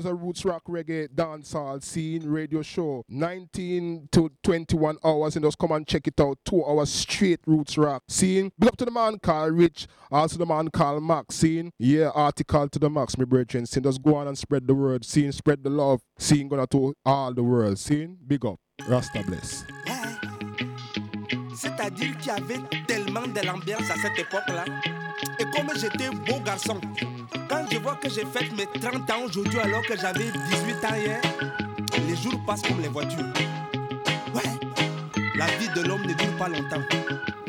hours of roots rock reggae dancehall scene radio show. 19 to 21 hours and just come and check it out. Two hours straight roots rock scene. Big up to the man called Rich, also the man called Max scene. Yeah, article to the Max, my brethren. Scene just go on and spread the word. Scene, spread the love. Scene gonna to all the world. Scene, big up. Rasta bless. C'est-à-dire qu'il y avait tellement de l'ambiance à cette époque-là. Et comme j'étais beau garçon, quand je vois que j'ai fait mes 30 ans aujourd'hui alors que j'avais 18 ans hier, les jours passent comme les voitures. Ouais, la vie de l'homme ne dure pas longtemps.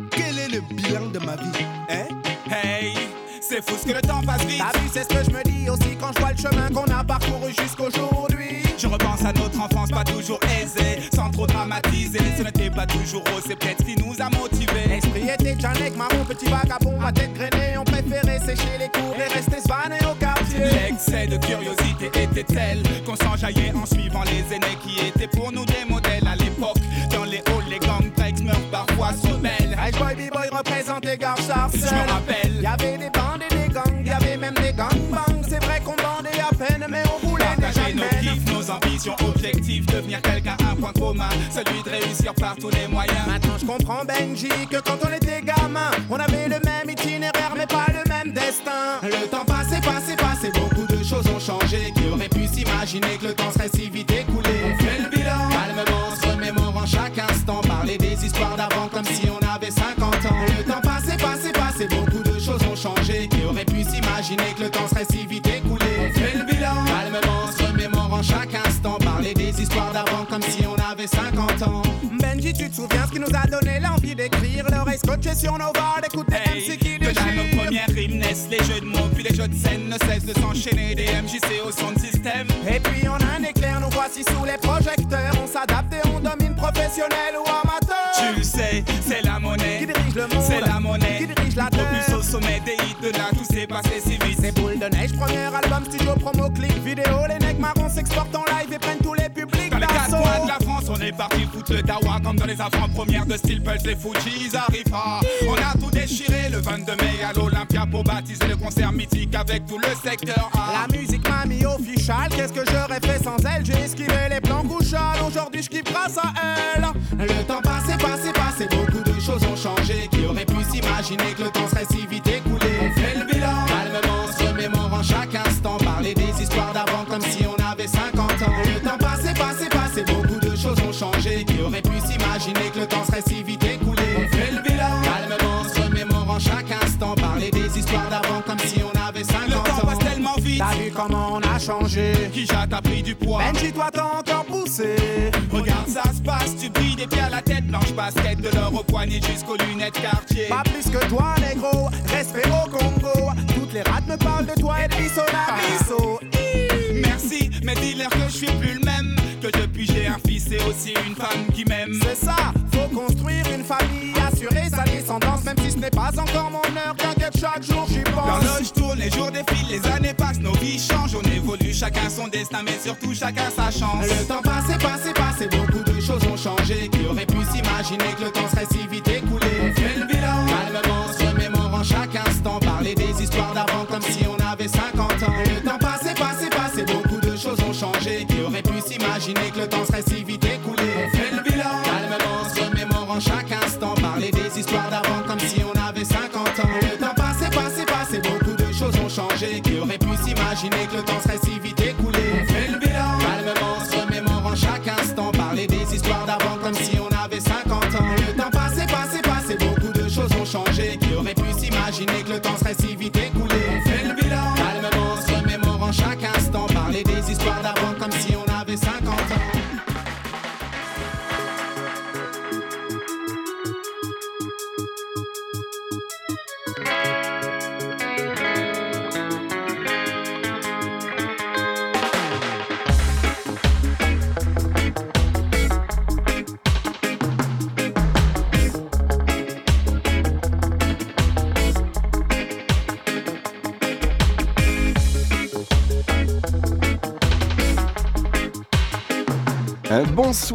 Quel est le bilan de ma vie Hein? Hey c'est fou ce que le temps passe vite. T'as vu, c'est ce que je me dis aussi quand je vois le chemin qu'on a parcouru jusqu'aujourd'hui. Je repense à notre enfance, pas toujours aisée, sans trop dramatiser. Ce n'était pas toujours rose, c'est peut-être ce qui nous a motivés. L'esprit était Janek, marron, petit vagabond, ma tête grainée. On préférait sécher les cours et rester svané au quartier. L'excès de curiosité était tel qu'on s'enjaillait en suivant les aînés qui étaient pour nous des modèles à l'époque. Dans les halls, les gangs meurent parfois se rebellent. Hey boy, b-boy représentait Gare Je me rappelle, y avait des bandes et des gangs, y avait même des gangbangs. Ambitions, objectifs, devenir quelqu'un, un point commun, celui de réussir par tous les moyens. Maintenant je comprends Benji que quand on était gamin, on avait le même itinéraire mais pas le même destin. Le temps passé, passé, passé, beaucoup de choses ont changé. Qui aurait pu s'imaginer que le temps serait si vite si on avait 50 ans. Benji, tu te souviens ce qui nous a donné l'envie d'écrire L'oreille scotchée sur nos barres, d'écouter Hey, MC qui que dans nos déchire. premières rimes naissent les jeux de mots, puis les jeux de scène ne cessent de s'enchaîner. Des MJC au son de système. Et puis on a un éclair, nous voici sous les projecteurs. On s'adapte et on domine professionnel ou amateur. Tu le sais, c'est la monnaie. Qui dirige le monde C'est la monnaie. Qui dirige la terre au sommet des hits de là, tout s'est passé si vite. C'est boule de neige, premier album, studio, promo, clip, vidéo. Les necks marrons s'exportent en live et prennent tous les est parti foutre le dawa comme dans les avant-premières de Steel Pulse, les Fujis arrivent. Ah, On a tout déchiré le 22 mai à l'Olympia pour baptiser le concert mythique avec tout le secteur A. La musique m'a mis official, qu'est-ce que j'aurais fait sans elle? J'ai esquivé les plans couchales, aujourd'hui je kiffe grâce à elle Le temps passé, passé, passé, beaucoup de choses ont changé. Qui aurait pu s'imaginer que le temps serait si vite le temps serait si vite écoulé On fait le bilan, calmement, se remémorant chaque instant. Parler des histoires d'avant comme si on avait 50 ans. Le temps passe tellement vite. T'as vu comment on a changé? Qui jette a pris du poids? Benji, toi t'as encore poussé Regarde, ça se passe, tu brilles des pieds à la tête, blanche basket, de l'or au poignet jusqu'aux lunettes quartier. Pas plus que toi, négro, respect au Congo. Toutes les rats me parlent de toi et de bisso la bisso. Merci, mais dis-leur que je suis plus le même. Que depuis j'ai un fils et aussi une femme qui m'aime. C'est ça, faut construire une famille, assurer sa descendance, même si ce n'est pas encore mon heure. T'inquiète, chaque jour j'y pense. L'horloge tourne, les jours défilent, les années passent, nos vies changent, on évolue, chacun son destin, mais surtout chacun sa chance. Le temps passé, passé, passé, beaucoup de choses ont changé. Qui aurait pu s'imaginer que le temps serait si vite écoulé On fait le bilan, calmement, se remémorant chaque instant. Parler des histoires d'avant comme si on avait 50 ans. Le temps pu que le temps serait si vite écoulé On fait le bilan, calmement, se remémorant chaque instant. Parler des histoires d'avant comme si on avait 50 ans. Le temps passé, passé, passé, beaucoup de choses ont changé. Qui aurait pu s'imaginer que le temps serait si vite écoulé? On fait le bilan, calmement, se remémorant chaque instant. Parler des histoires d'avant comme si on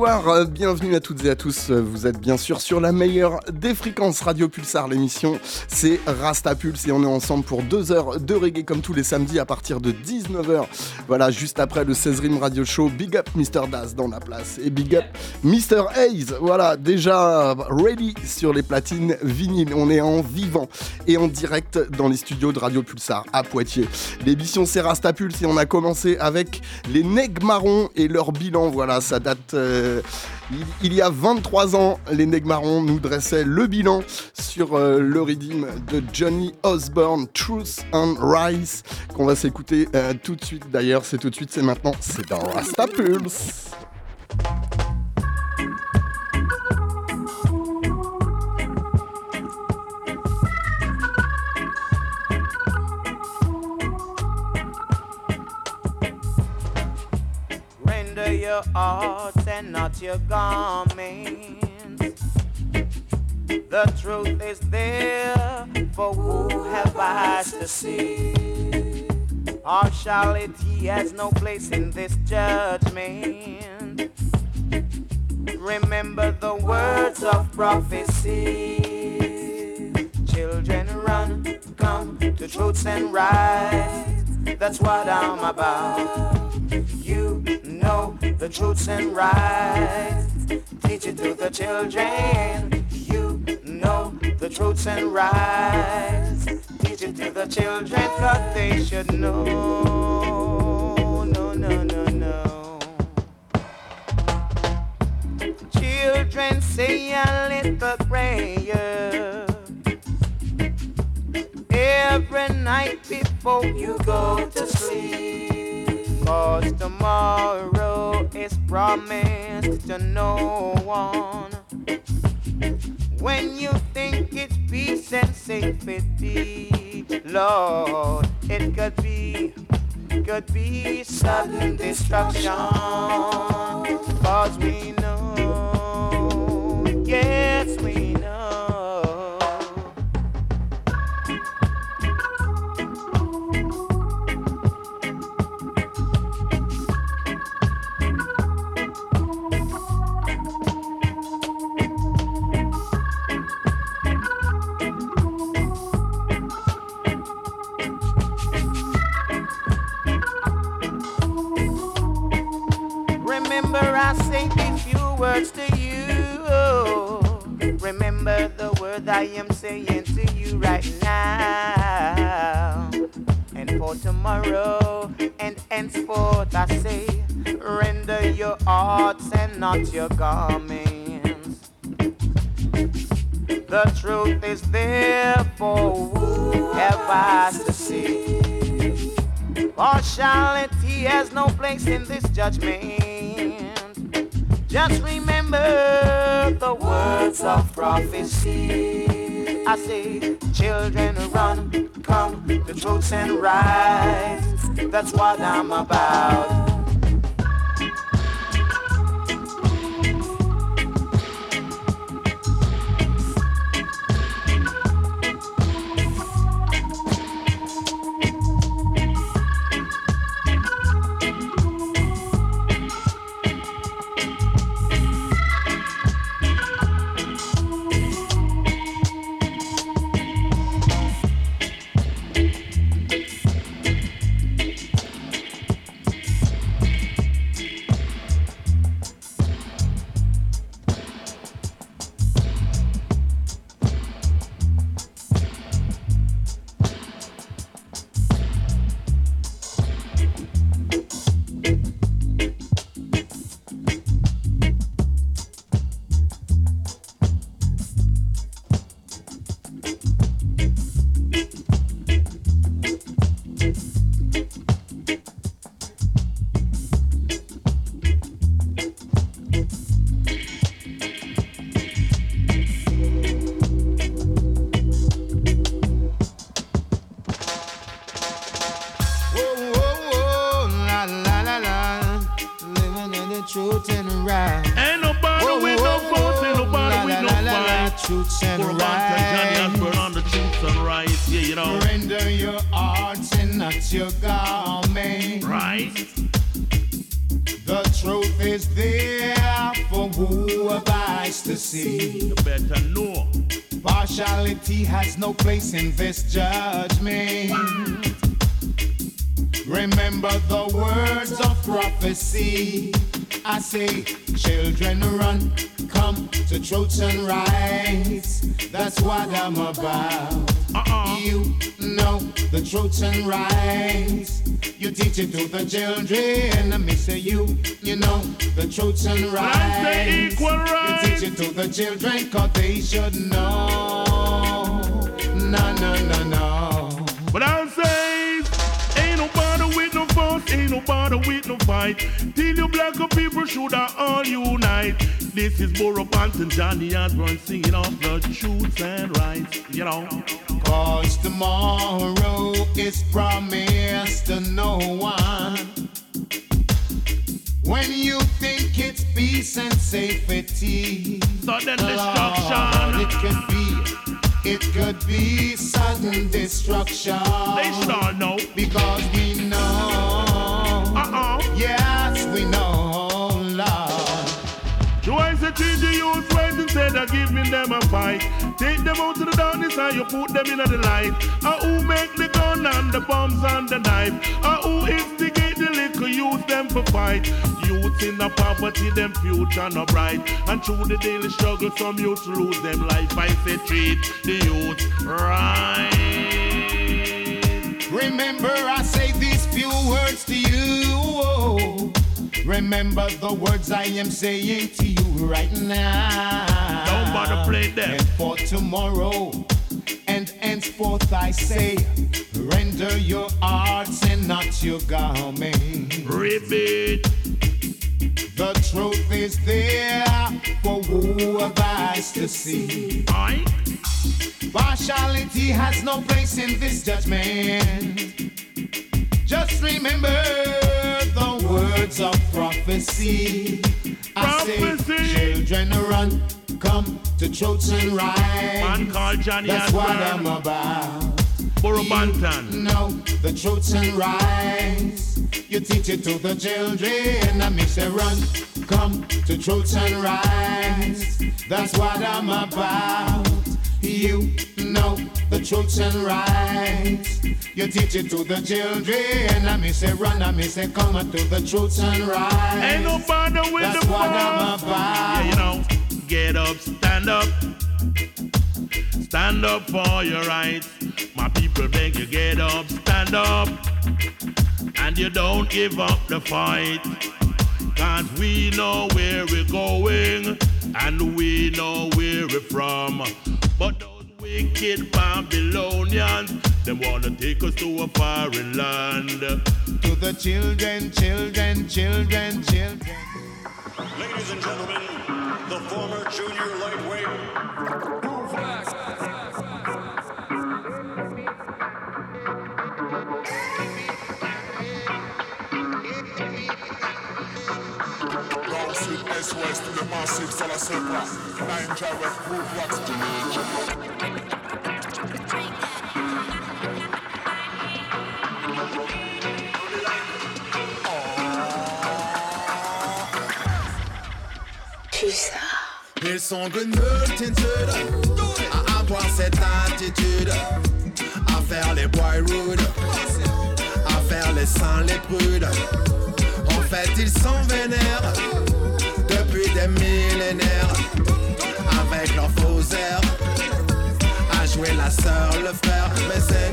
euh, bienvenue à toutes et à tous. Euh, vous êtes bien sûr sur la meilleure des fréquences Radio Pulsar. L'émission, c'est Rasta Pulse et on est ensemble pour deux heures de reggae comme tous les samedis à partir de 19h. Voilà, juste après le 16 Rim Radio Show. Big up Mr. Das dans la place et big up Mr. Hayes. Voilà, déjà ready sur les platines vinyles. On est en vivant et en direct dans les studios de Radio Pulsar à Poitiers. L'émission, c'est Rasta Pulse et on a commencé avec les Neg Marrons et leur bilan. Voilà, ça date. Euh, il, y a 23 ans, les Negmarons nous dressaient le bilan sur euh, le redeem de Johnny Osborne, Truth and Rise, qu'on va s'écouter euh, tout de suite. D'ailleurs, c'est tout de suite, c'est maintenant, c'est dans Rasta Pulse. Your hearts and not your garments. The truth is there for who have eyes to see. Partiality has no place in this judgment. Remember the words of prophecy. Children run, come to truths and rights. That's what I'm about. You know the truths and rights. Teach it to the children. You know the truths and rights. Teach it to the children, cause they should know. No, no, no, no. Children say a little prayer every night before you go to sleep. Cause tomorrow is promised to no one. When you think it's peace and safety, Lord, it could be, could be sudden destruction. Cause we know, yes, we words to you. Remember the words I am saying to you right now. And for tomorrow and henceforth I say, render your hearts and not your garments. The truth is there for who have eyes to see. Partiality has no place in this judgment. Just remember the words of prophecy. I say, children run, come, the truths and rights. That's what I'm about. Children. I miss you, you know the truth and I say rights. equal You teach it to the children, cause they should know. No, no, no, no. But I say, ain't no bother with no fuss, ain't no bother with no fight. Till you black people should all unite. This is Burro Banton, Johnny Osbourne singing off the truths and rights. You know, Cause tomorrow is promised to no one. When you think it's peace and safety, sudden Lord, destruction. it could be, it could be sudden destruction. They should all know. Because we know, Uh-uh. yes, we know, Lord. So I say of giving them a fight. Take them out to the darkness and you put them in the light. Uh, who make the gun and the bombs and the knife? Uh, who instigate the little youth them for fight? Youth in the poverty, them future no bright. And through the daily struggle, some youth lose them life. I say treat the youth right. Remember, I say these few words to you. Remember the words I am saying to you right now. Don't bother play them. And for tomorrow, and henceforth I say, render your arts and not your garment. Ribbit. The truth is there for who have eyes to see. Aye. Partiality has no place in this judgment. Just remember the words of prophecy. I Prophecy. children run, come to truth and Man right. called Johnny That's what I'm about. Banton. know the truth and rights. You teach it to the children. I make say run, come to truth and rights. That's what I'm about. You know the truth and rights. You teach it to the children. I may say run, I may say come to the truth and rights. Ain't no bother with That's the what I'm about. Yeah, you know, get up, stand up. Stand up for your rights. My people beg you, get up, stand up. And you don't give up the fight. Cause we know where we're going. And we know where we're from. But those wicked Babylonians, they wanna take us to a foreign land. To the children, children, children, children. Ladies and gentlemen, the former junior lightweight Nord, sud, est, ouest, tous les massifs sur la place. Nine Jarrett, Groove Wax, Ils sont good multitude à avoir cette attitude, à faire les boy rude, à faire les saints les prudes. En fait, ils sont vénères des millénaires, avec leurs faux airs, à jouer la sœur, le frère, mais c'est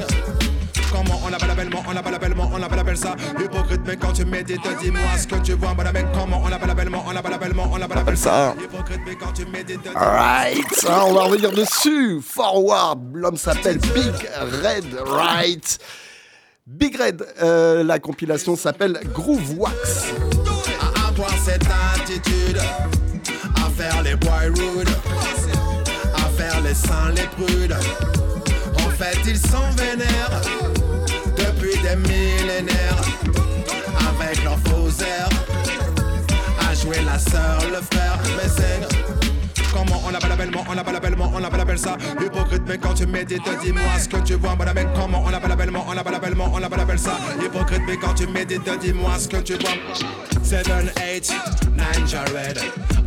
Comment on appelle bellement, on appelle bellement, on appelle appelle ça? Hypocrite mais quand tu médites, dis-moi ce que tu vois Madame comment on appelle bellement, on appelle bellement, on appelle appelle ça Hypocrite mais quand tu médites, Right, hein, on va revenir dessus. Forward, l'homme s'appelle Big Red Right? Big Red, euh, la compilation s'appelle Groove Wax. Cette attitude, à faire les boy rude, à faire les saints les prudes. En fait, ils sont vénères. Depuis des millénaires, avec leurs faux airs, à jouer la sœur, le frère, mais c'est comment on l'appelle bellement, on l'appelle bellement, on l'appelle appelle ça. Hypocrite, mais quand tu médites, dis-moi ce que tu vois. Madame, mais comment on l'appelle bellement, on l'appelle bellement, on l'appelle appelle ça. Hypocrite, mais quand tu médites, dis-moi ce que tu vois. 7, 8, 9 Jared.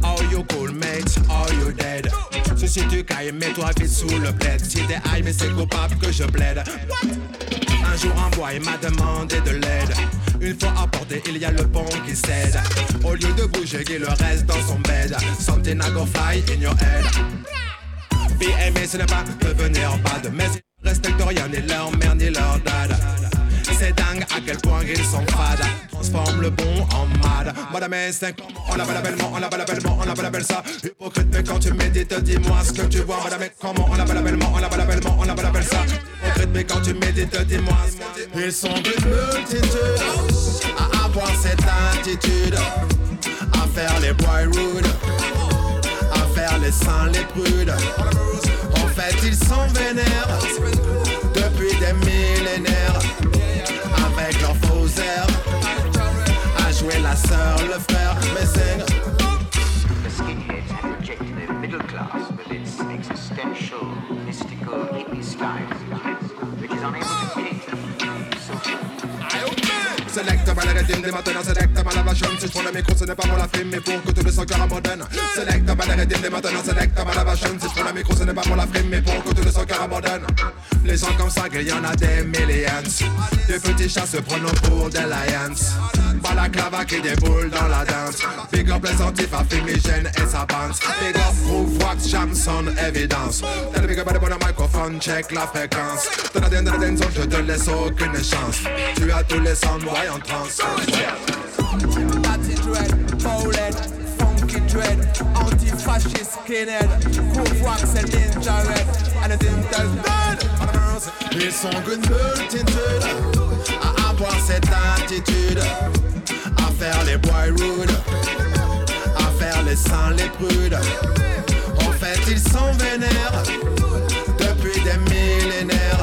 How you cool, mate? Are you dead? Si tu cailles, mets-toi vite sous le plaid. Si t'es high, mais c'est coupable que je plaide. Un jour, un il m'a demandé de l'aide. Une fois apporté, il y a le pont qui cède. Au lieu de bouger, il le reste dans son bed. Something I go fly in your head. Be aimé, ce n'est pas devenir bad. Mais ils respectent rien, ni leur mère, ni leur dad. C'est dingue à quel point ils sont fades. Transforme le bon en mad. Madame instinct, on l'appelle bellement, on l'appelle bellement, on l'appelle ça. Hypocrite, mais quand tu médites, dis-moi ce que tu vois. Madame, comment on l'appelle bellement, on l'appelle bellement, on l'appelle ça. Hypocrite, mais quand tu médites, dis-moi ce que tu. Ils sont d'une multitude à avoir cette attitude, à faire les boy rude, à faire les saints, les prudes. En fait, ils sont vénères depuis des millénaires avec leurs faux airs. À jouer la sœur, le frère, mais c'est existential, mystical hippie which is unable to Select les rythmes, maintenant select mal la vachon Si je prends le micro ce n'est pas pour la frime mais pour que tout le son cœur abandonne Select les rythmes, maintenant select mal la vachon Si je prends le micro ce n'est pas pour la frime mais pour que tout le son cœur abandonne Les gens comme ça, il y en a des millions Des petits chats se prennent pour des lions Balaclava qui déboule dans la danse Big up les antifs à fumigène et sa bande Big up Proof Wax, Jamson, évidence T'as le big up à bon microphone, check la fréquence T'en as dans la dance, je te laisse aucune chance Tu as tous les sons, voyons en transe Natty dread, bowlehead, funky dread, anti-fascist skinhead, wax and ninja red, and the tinter's dead. Ils sont une multitude à avoir cette attitude, à faire les boy rude, à faire les saints, les prudes. En fait, ils sont vénères. Depuis des millénaires,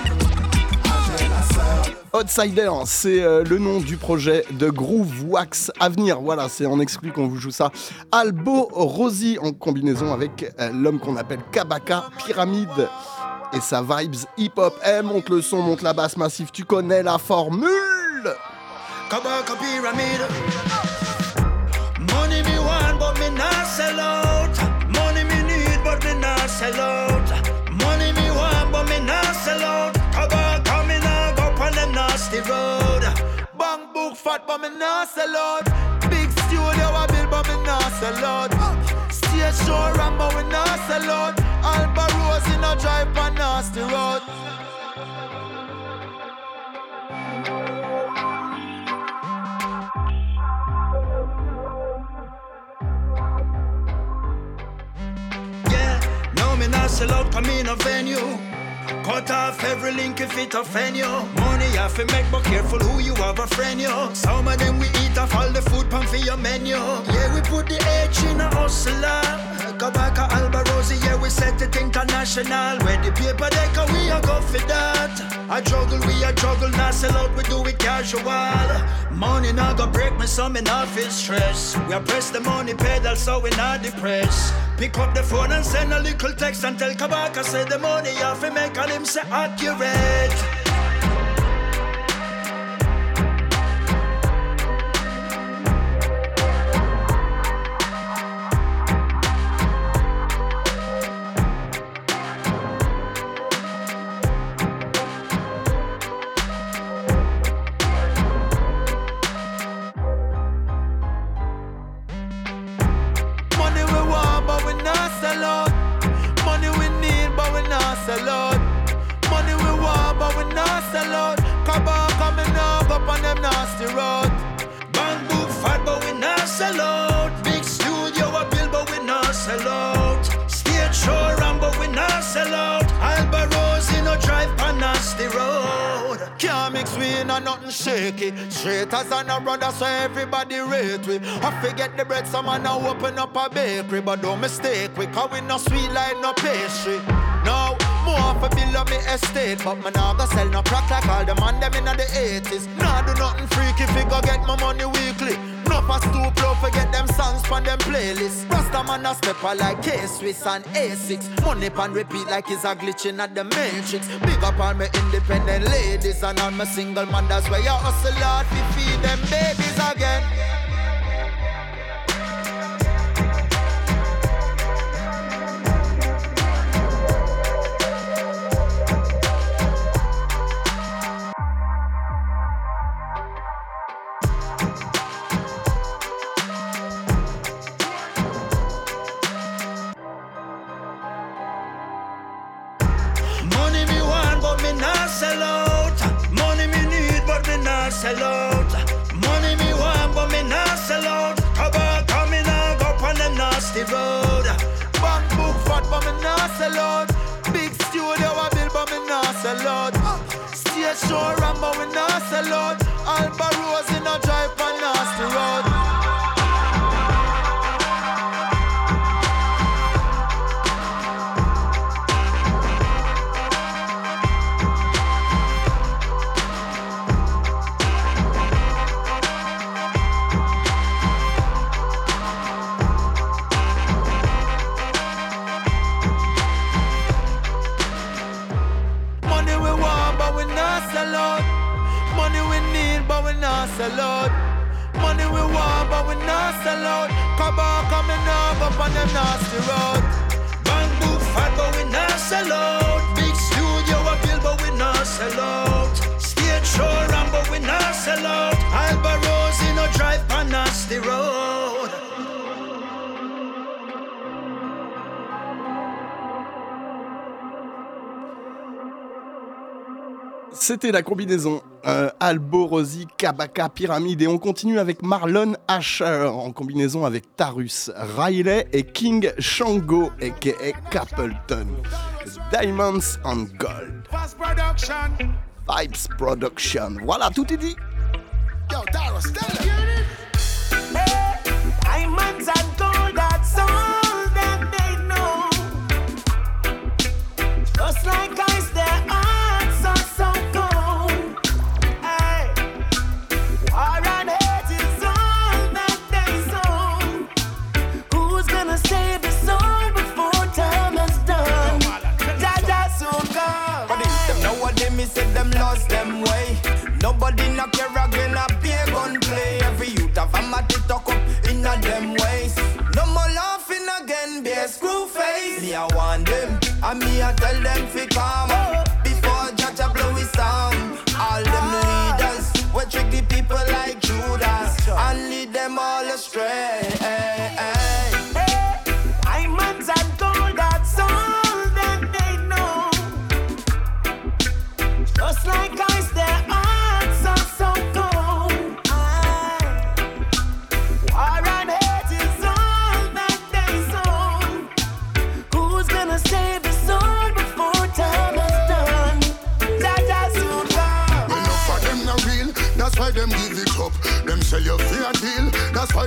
Outsider, c'est euh, le nom du projet de Groove Wax à venir. Voilà, c'est en exclu qu'on vous joue ça. Albo Rosie en combinaison avec euh, l'homme qu'on appelle Kabaka Pyramide et sa vibes hip-hop. Eh, monte le son, monte la basse massive, tu connais la formule. Kabaka pyramid. Money me want, but me not sell out. Money me need, but. Fat, but me not sell out. Big studio I build, but me not sell out. Stage show Rambo, we not sell out. Alba Rose in a drive on nasty road. Yeah, no me not sell out, come in a venue. Cut off every link if it offend you. Money have to make, but careful who you have a friend you. Some of them we eat off all the food pan for your menu. Yeah, we put the H in a hustler. Go back to Alborosie, yeah, we set it international. Where the paper decker, we a go for that. I juggle, we a juggle, not sell out, we do it casual. Money not go break me, so me not feel stress. We a press the money pedal, so we not depressed. Pick up the phone and send a little text and tell Kabaka say the money have to make all him say accurate. Straight as an a brother, so everybody rate we. I forget the bread, some man now open up a bakery, but don't mistake we, cause we no sweet like no pastry. No, more for build up me estate, but me nah go sell no crack like all the man them inna the 80s. Nah do nothing freaky, fi go get my money weekly. Pass stoop low, forget them songs from them playlists. Rasta man a stepper like K-Swiss and A6. Money pan repeat like it's a glitching at the matrix. Big up all my independent ladies and all my single man. That's why you hustle hard to feed them babies again. La combinaison euh, Alborosi, Kabaka, Pyramide et on continue avec Marlon Asher en combinaison avec Tarus, Riley et King Shango aka Capleton. Diamonds and Gold. Vibes Production. Voilà, tout est dit. Screw face. Me I want them, and me I tell them fi calm. Before Jaja blow his song, all them leaders will trick the people like Judas and lead them all astray.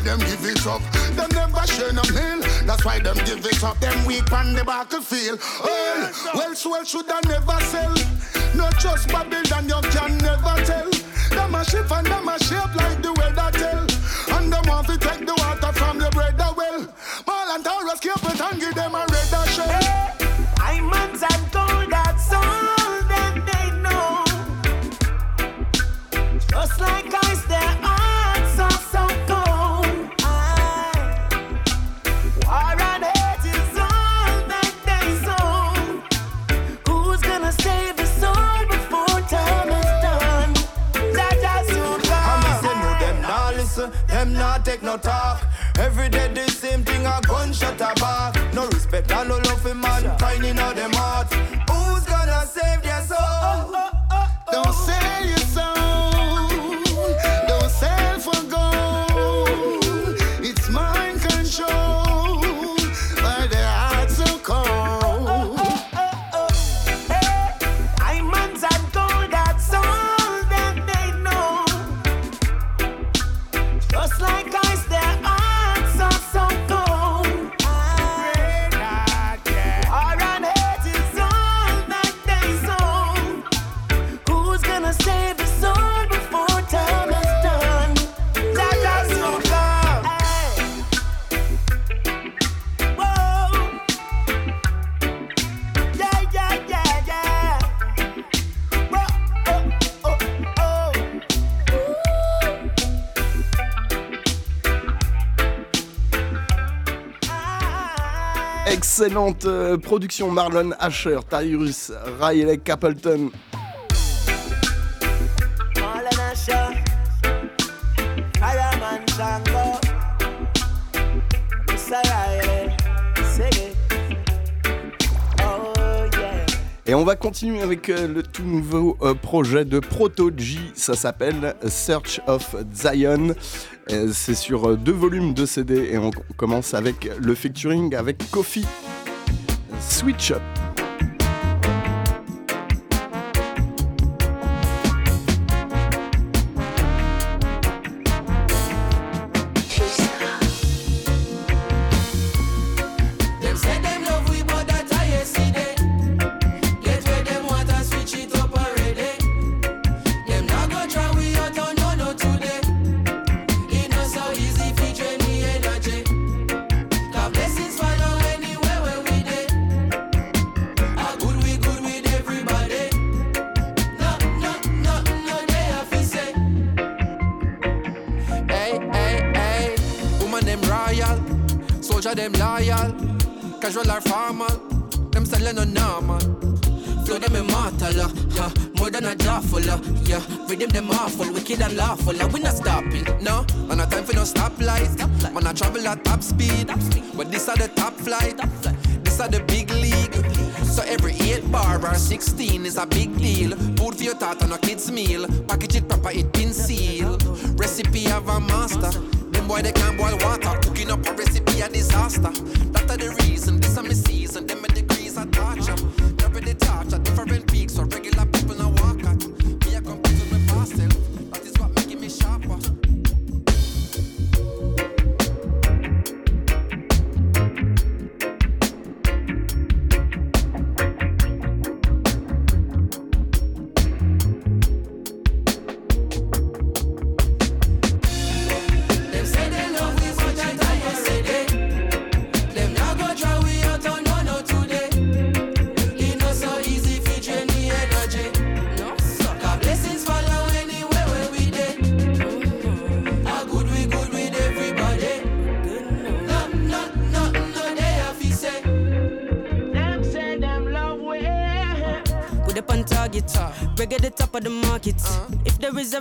Them give it up. Them never share no meal, that's why them give it up. Them weak on the battlefield. Well, well, well should I never sell. Not just Babylon, you can never tell. Them a shift and them a shape like the weather tell. And them want to take the water from the bread well. Mal and Taurus keep it and give them a red shell. Excellente euh, production Marlon Asher, Tyrus, Riley Capleton. Oh. Et on va continuer avec euh, le tout nouveau euh, projet de Proto G, ça s'appelle Search of Zion. C'est sur deux volumes de CD et on commence avec le featuring avec Kofi. Switch Up. Soldier them loyal, casual or formal, them selling no normal. Flow them immortal, uh, huh, more than a jawful, uh, yeah. Rhythm them awful, wicked and lawful, uh, we not stopping, no. Man, no time for no stoplight, man, I travel at top speed, but this are the top flight, this are the big league. So every 8 bar or 16 is a big deal. Food for your thought on a kid's meal. Package it proper, it been sealed. Recipe of a master. Them boy they can't boil water. Cooking up a recipe a disaster. That are the reason. This are my season. Them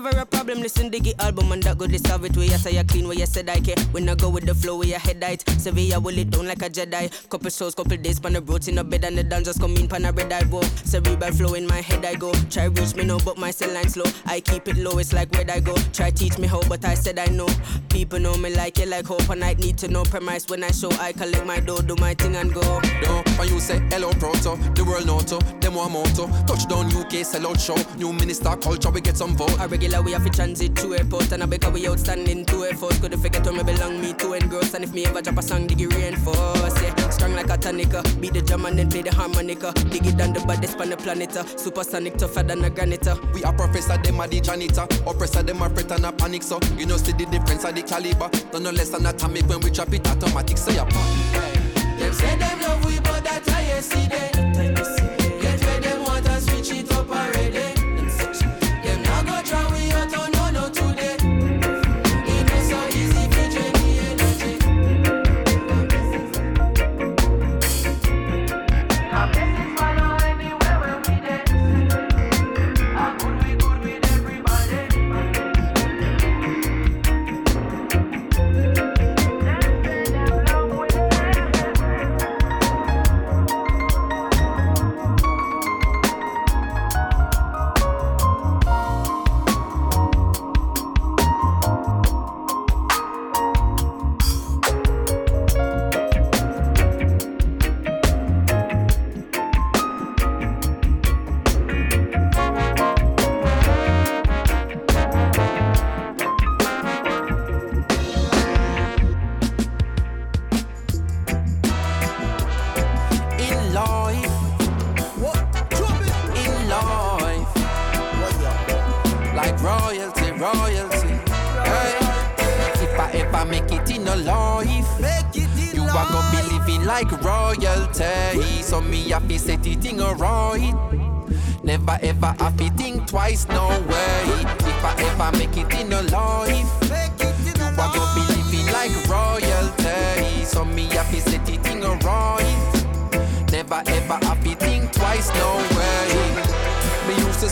If there is ever a problem, listen to the album and that good they solve it. You say you clean, where you said I care. When I go with the flow, where your head height. Sevilla will it down like a Jedi. Couple shows, couple days, pan the roads in the bed and the dancers come in, pan a red eye, whoa. Cerebral flow in my head, I go. Try reach me no, but my cell line slow. I keep it low, it's like where I go. Try teach me how, but I said I know. People know me like it, like hope, and I need to know premise when I show. I collect my dough, do my thing and go. No, when you say hello proto, the world know to, them want motto. Touchdown UK, sell out show. New minister culture, we get some vote. A regular we have to transit to airport and I because we outstanding to effort. Could forget where me belong, me to engross. And if me ever drop a song, dig it reinforce. Yeah, strong like a tonica. Beat the drum and then play the harmonica. Dig it down the baddest on the planet. uh. Supersonic tougher than a granite. uh. We are professor, them are the janitor. Oppressor, them are fret and a panic. So you know, see the difference of the caliber. Don't no less than atomic when we drop it automatic. Say a Them say them love we, but that I yesterday. Get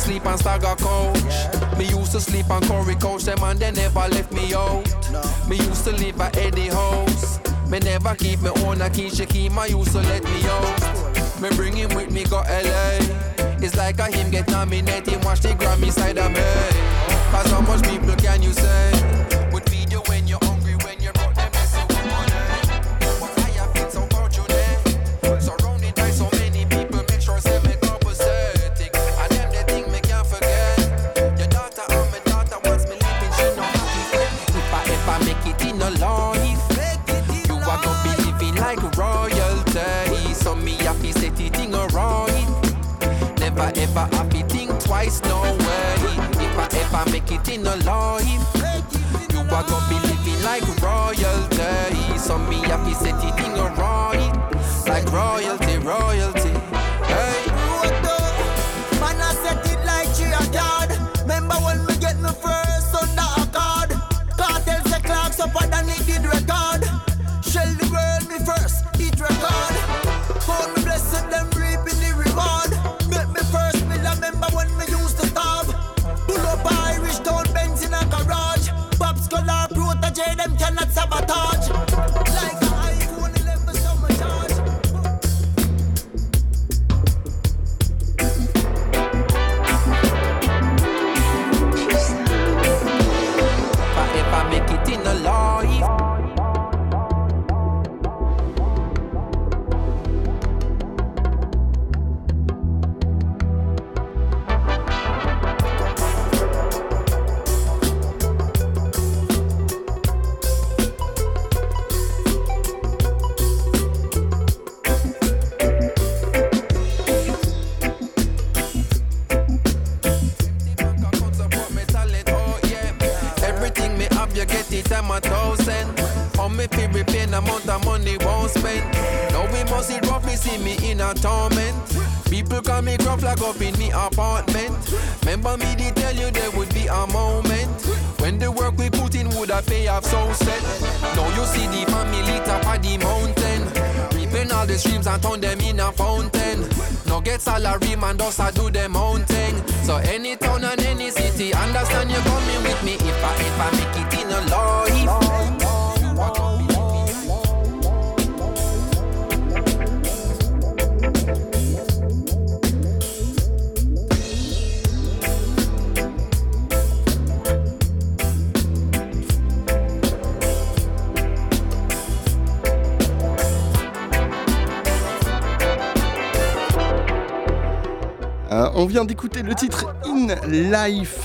sleep on Stagger Coach. Me used to sleep on Corey Coach. Them and they never left me out. Me used to live at Eddie House. Me never keep me own a key. She keep my used to let me out. Me bring him with me go LA. It's like a him get nominated. Watch the Grammy side of me. Cause how much people can you say? Would feed you when you're hungry, when you're broke, them messing with money. What I have been so fortunate. Surrounded by ever happy think twice, no way. If I ever make it in a life, you are gonna be living like royalty. So me happy set it in a right. Like royalty, royalty.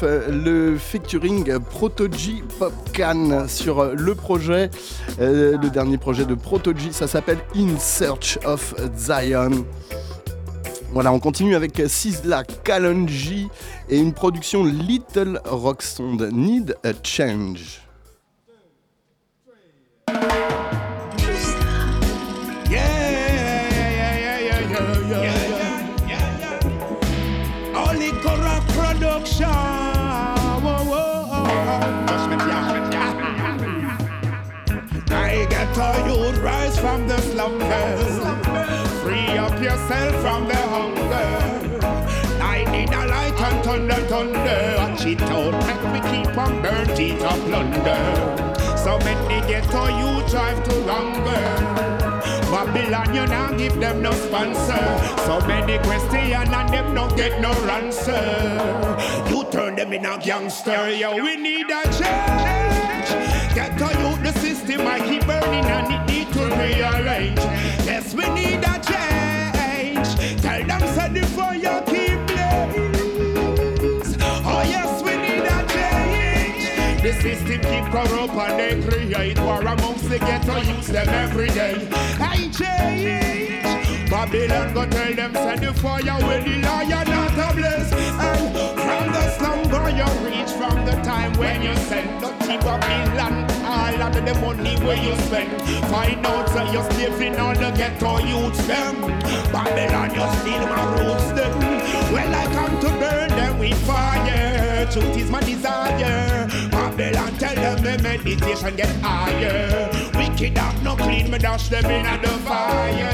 Le featuring Protogy Popcan sur le projet, euh, le dernier projet de Protogy, ça s'appelle In Search of Zion. Voilà, on continue avec Sizzla Kalonji et une production Little Rock Need a Change. From the hunger. I need a light and thunder, thunder. Watch it out, make me keep on burning up plunder. So many ghetto you drive to hunger. Babylon, you now give them no sponsor. So many questions and them don't get no answer. You turn them in a gangster, yo. We need a change. Get to you the system, I keep burning and it need to rearrange. Yes, we need The system keep corrupt and they create war amongst the ghetto youths them every day. I change. Babylon go tell them say the fire will the lion not a blaze. And from the slumber you reach from the time when you send the of Babylon. All of the money where you spend. Find out that you're slaving all the ghetto youths them. Babylon you steal my roots them. Well I come to burn them with fire. Truth is my desire. Babylon, tell them the meditation get higher. Wicked up, no clean, me dust them in at the fire.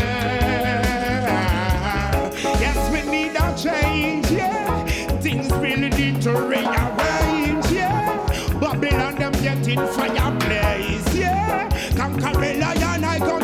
Yes, we need a change, yeah. Things really need to rearrange, yeah. Babylon, them getting fireplace, yeah. Conquer lion, I come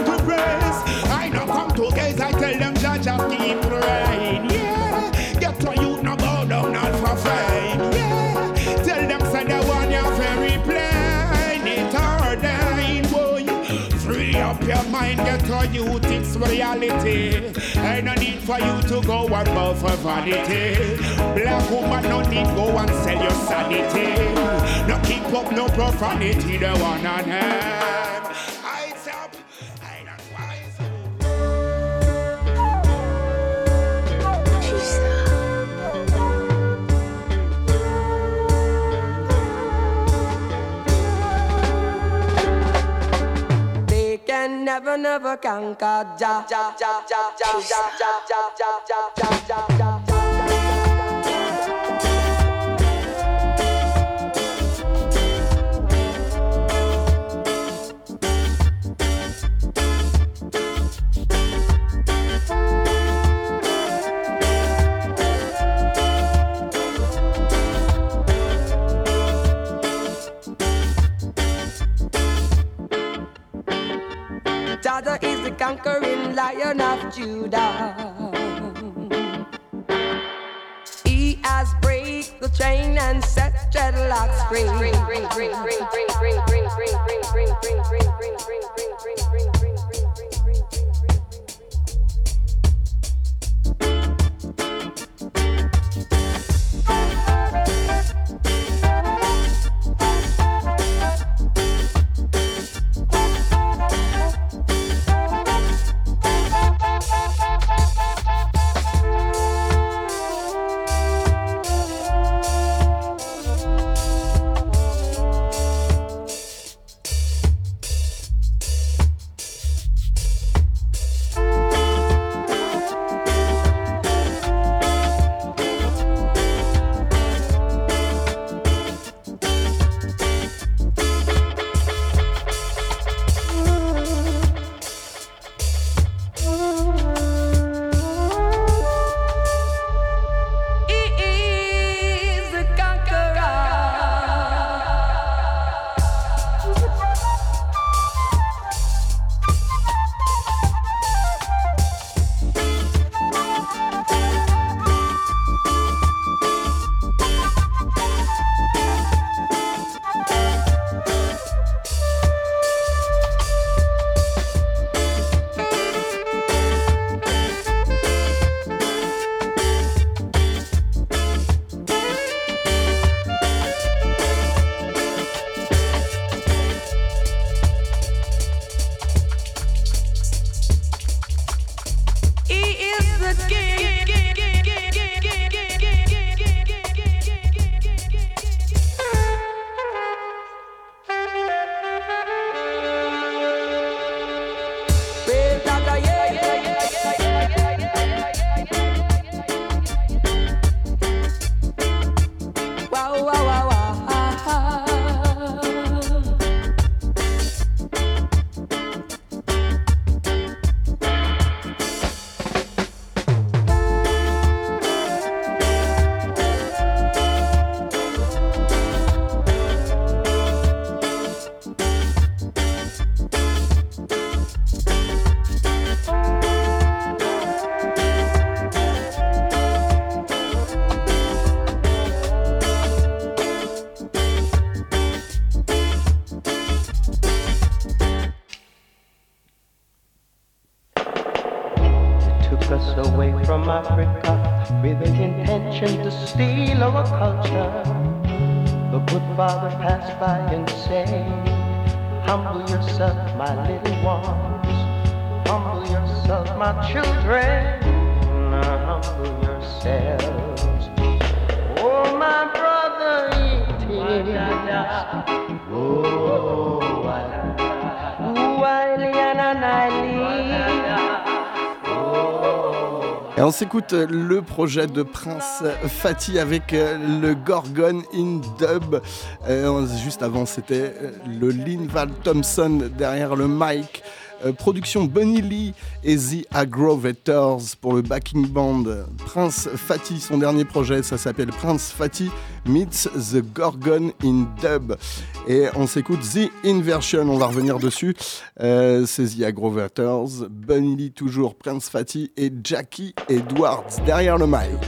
to you it's reality. Ain't no need for you to go and bow for vanity. Black woman no need go and sell your sanity. No keep up no profanity, the one on hand. Can never, never conquer Ja, ja, ja, ja, ja, ja, ja, ja, ja, ja, ja, ja. The conquering lion of Judah. He has break the chain and set dreadlocks free. S'écoute euh, le projet de Prince Fatih avec euh, le Gorgon in Dub. Euh, Juste avant, c'était le Linval Thompson derrière le mic. Euh, production Bunny Lee et The Aggrovators pour le backing band Prince Fatty. Son dernier projet, ça s'appelle Prince Fatty meets The Gorgon in Dub. Et on s'écoute The Inversion, on va revenir dessus. Euh, c'est The Aggrovators, Bunny Lee toujours, Prince Fatty et Jackie Edwards derrière le mic.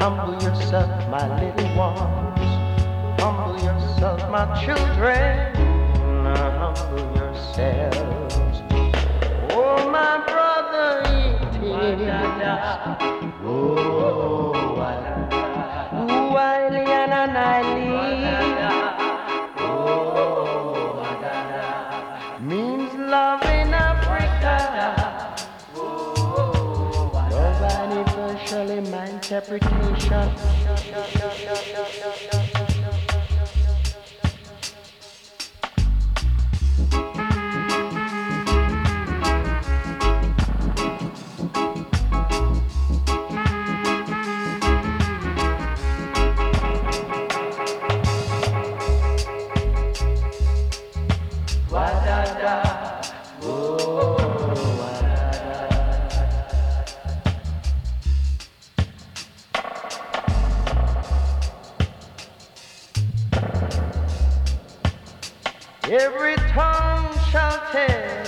Humble yourself, my little ones. Humble yourself, my children. Humble yourselves. Oh, my brother, it is. Oh, I. Ooh, I, and I, interpretation. What da da. Every tongue shall tell.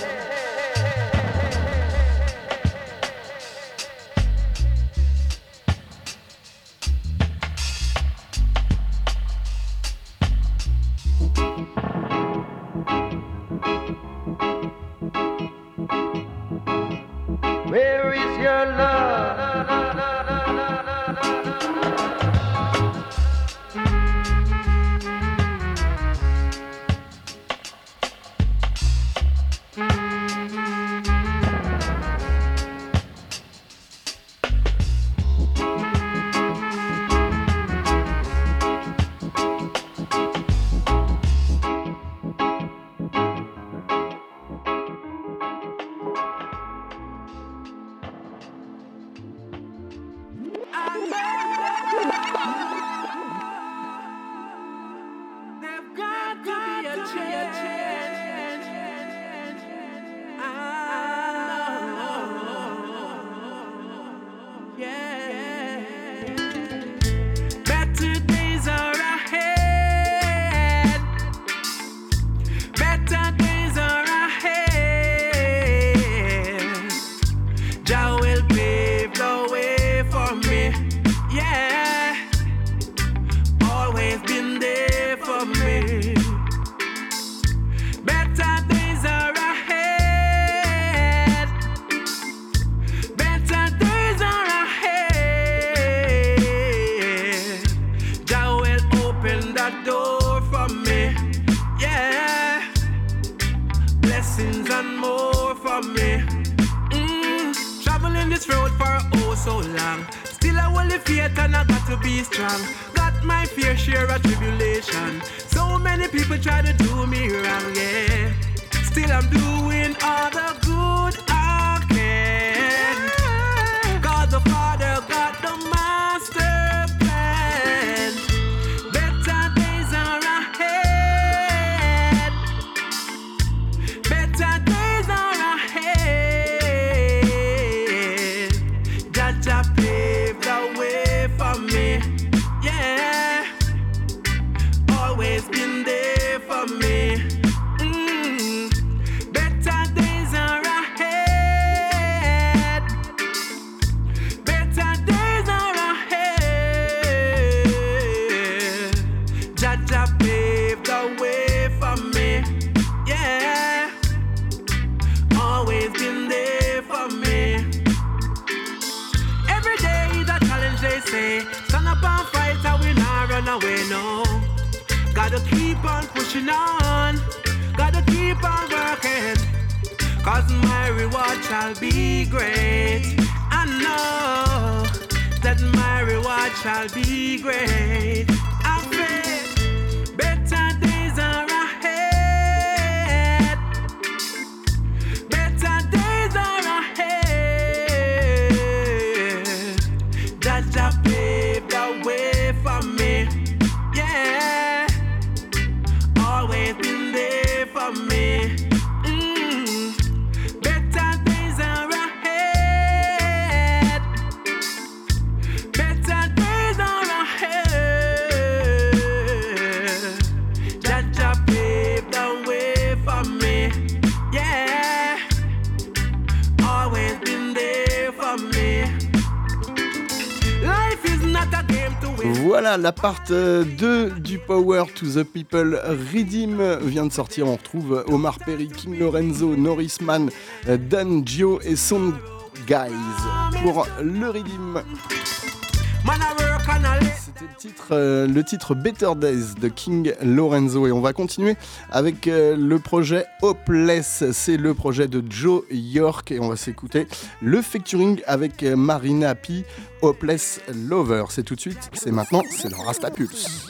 La part 2 du Power to the People Redeem vient de sortir. On retrouve Omar Perry, King Lorenzo, Norris Mann, Dan Gio et Son Guys pour le Redeem. C'était le titre, euh, le titre Better Days de King Lorenzo et on va continuer avec euh, le projet Hopeless. C'est le projet de Joe York et on va s'écouter le featuring avec euh, Marina P. Hopeless Lover. C'est tout de suite, c'est maintenant, c'est le Rastapulse.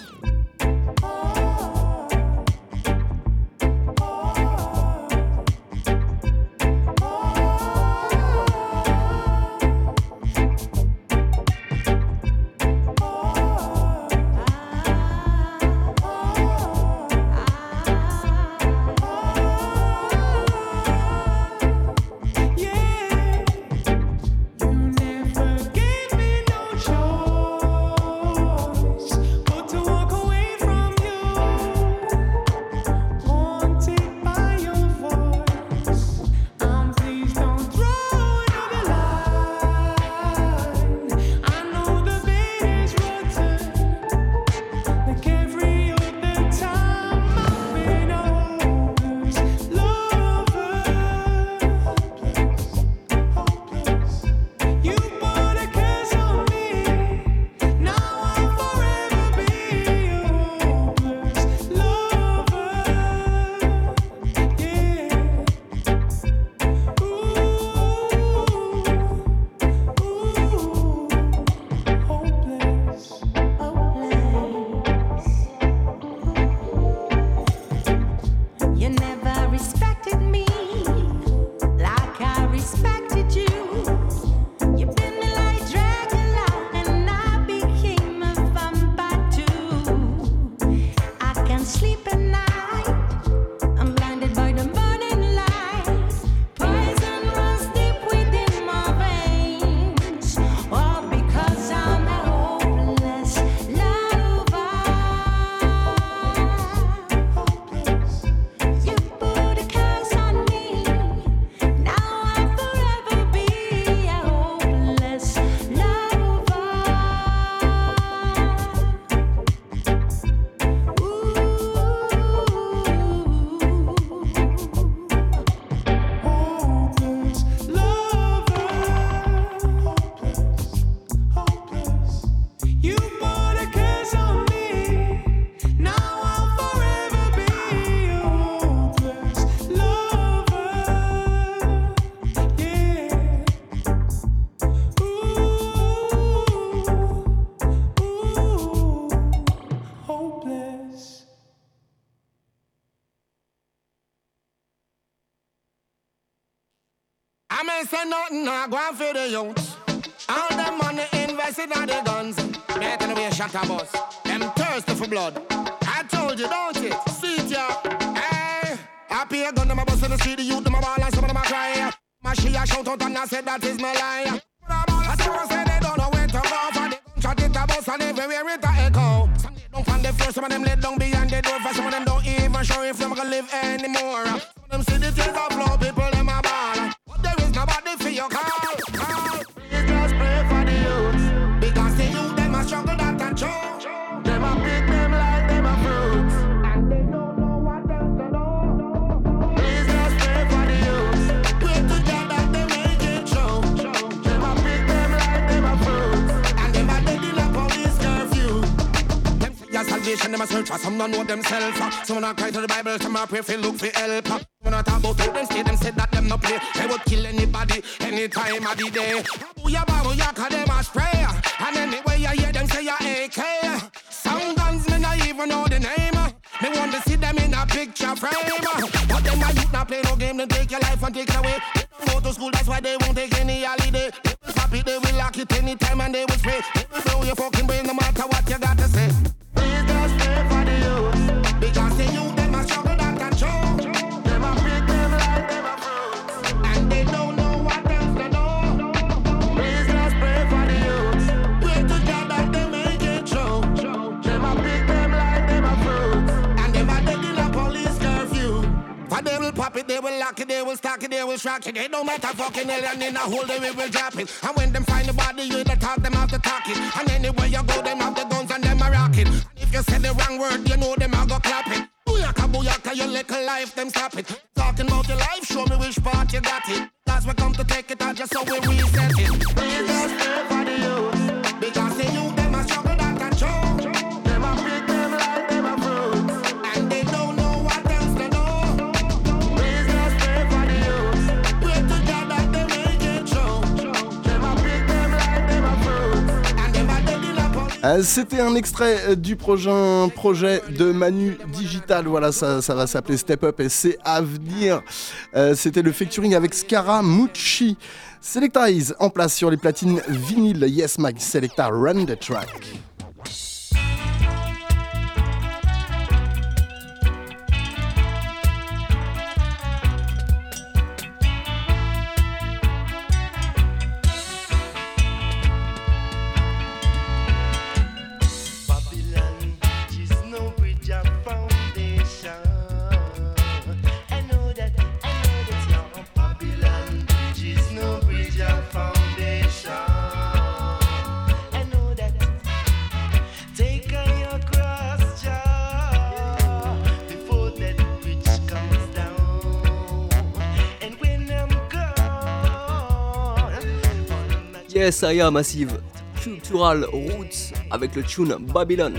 Nothing, I go on for the youths. All them money invested in the guns. Making away shot a bus. Them thirsty for blood. I told you, don't it? See it, yeah. Hey, pay a gun, them a bust in the street, the youth, them a ball, and some of them a cry. My she a shout out and I said that is my lie. I still say they don't know where to go for the gunshot it a bust and everywhere it a echo. Some don't find the floor, some of them lay down behind the door, for some of them don't even sure if them gonna live anymore. Some of them see the tears of flow, people them a ball. But there is nobody for your call. Say salvation, them a search for some don't know themselves. Uh. Some not cry to the Bible, some a pray for look for help. Uh. Some not talk about them stay, them said that them no play. They would kill anybody, any time of the day. Booyah, booyah, cause them a spray. Uh. And anyway you hear them say a AK. Some guns me not even know the name. Me want to see them in a picture frame. But them a youth not play no game, then take your life and take it away. They don't go to school, that's why they won't take any holiday. They will pop it, they will lock it anytime and they will spray. They will blow your fucking brain no matter what you got to say. Stop it, they will lock it, they will stock it, they will shock it. It don't matter fucking hell, in a hole they will drop it. And when them find the body, you the talk, them have to talk it. And anywhere you go, them have the guns and them a rocket. And if you say the wrong word, you know them a go clap it. Booyaka, booyaka, your little life, them stop it. Talking about your life, show me which part you got it. Cause we come to take it out just so we reset it. C'était un extrait euh, du prochain projet de Manu Digital. Voilà, ça, va s'appeler Step Up et c'est à venir. Euh, C'était le featuring avec Scaramucci. Selectarize en place sur les platines vinyle. Yes, Mag Selecta Run the Track. Am Massive. Cultural Roots avec le tune Babylon.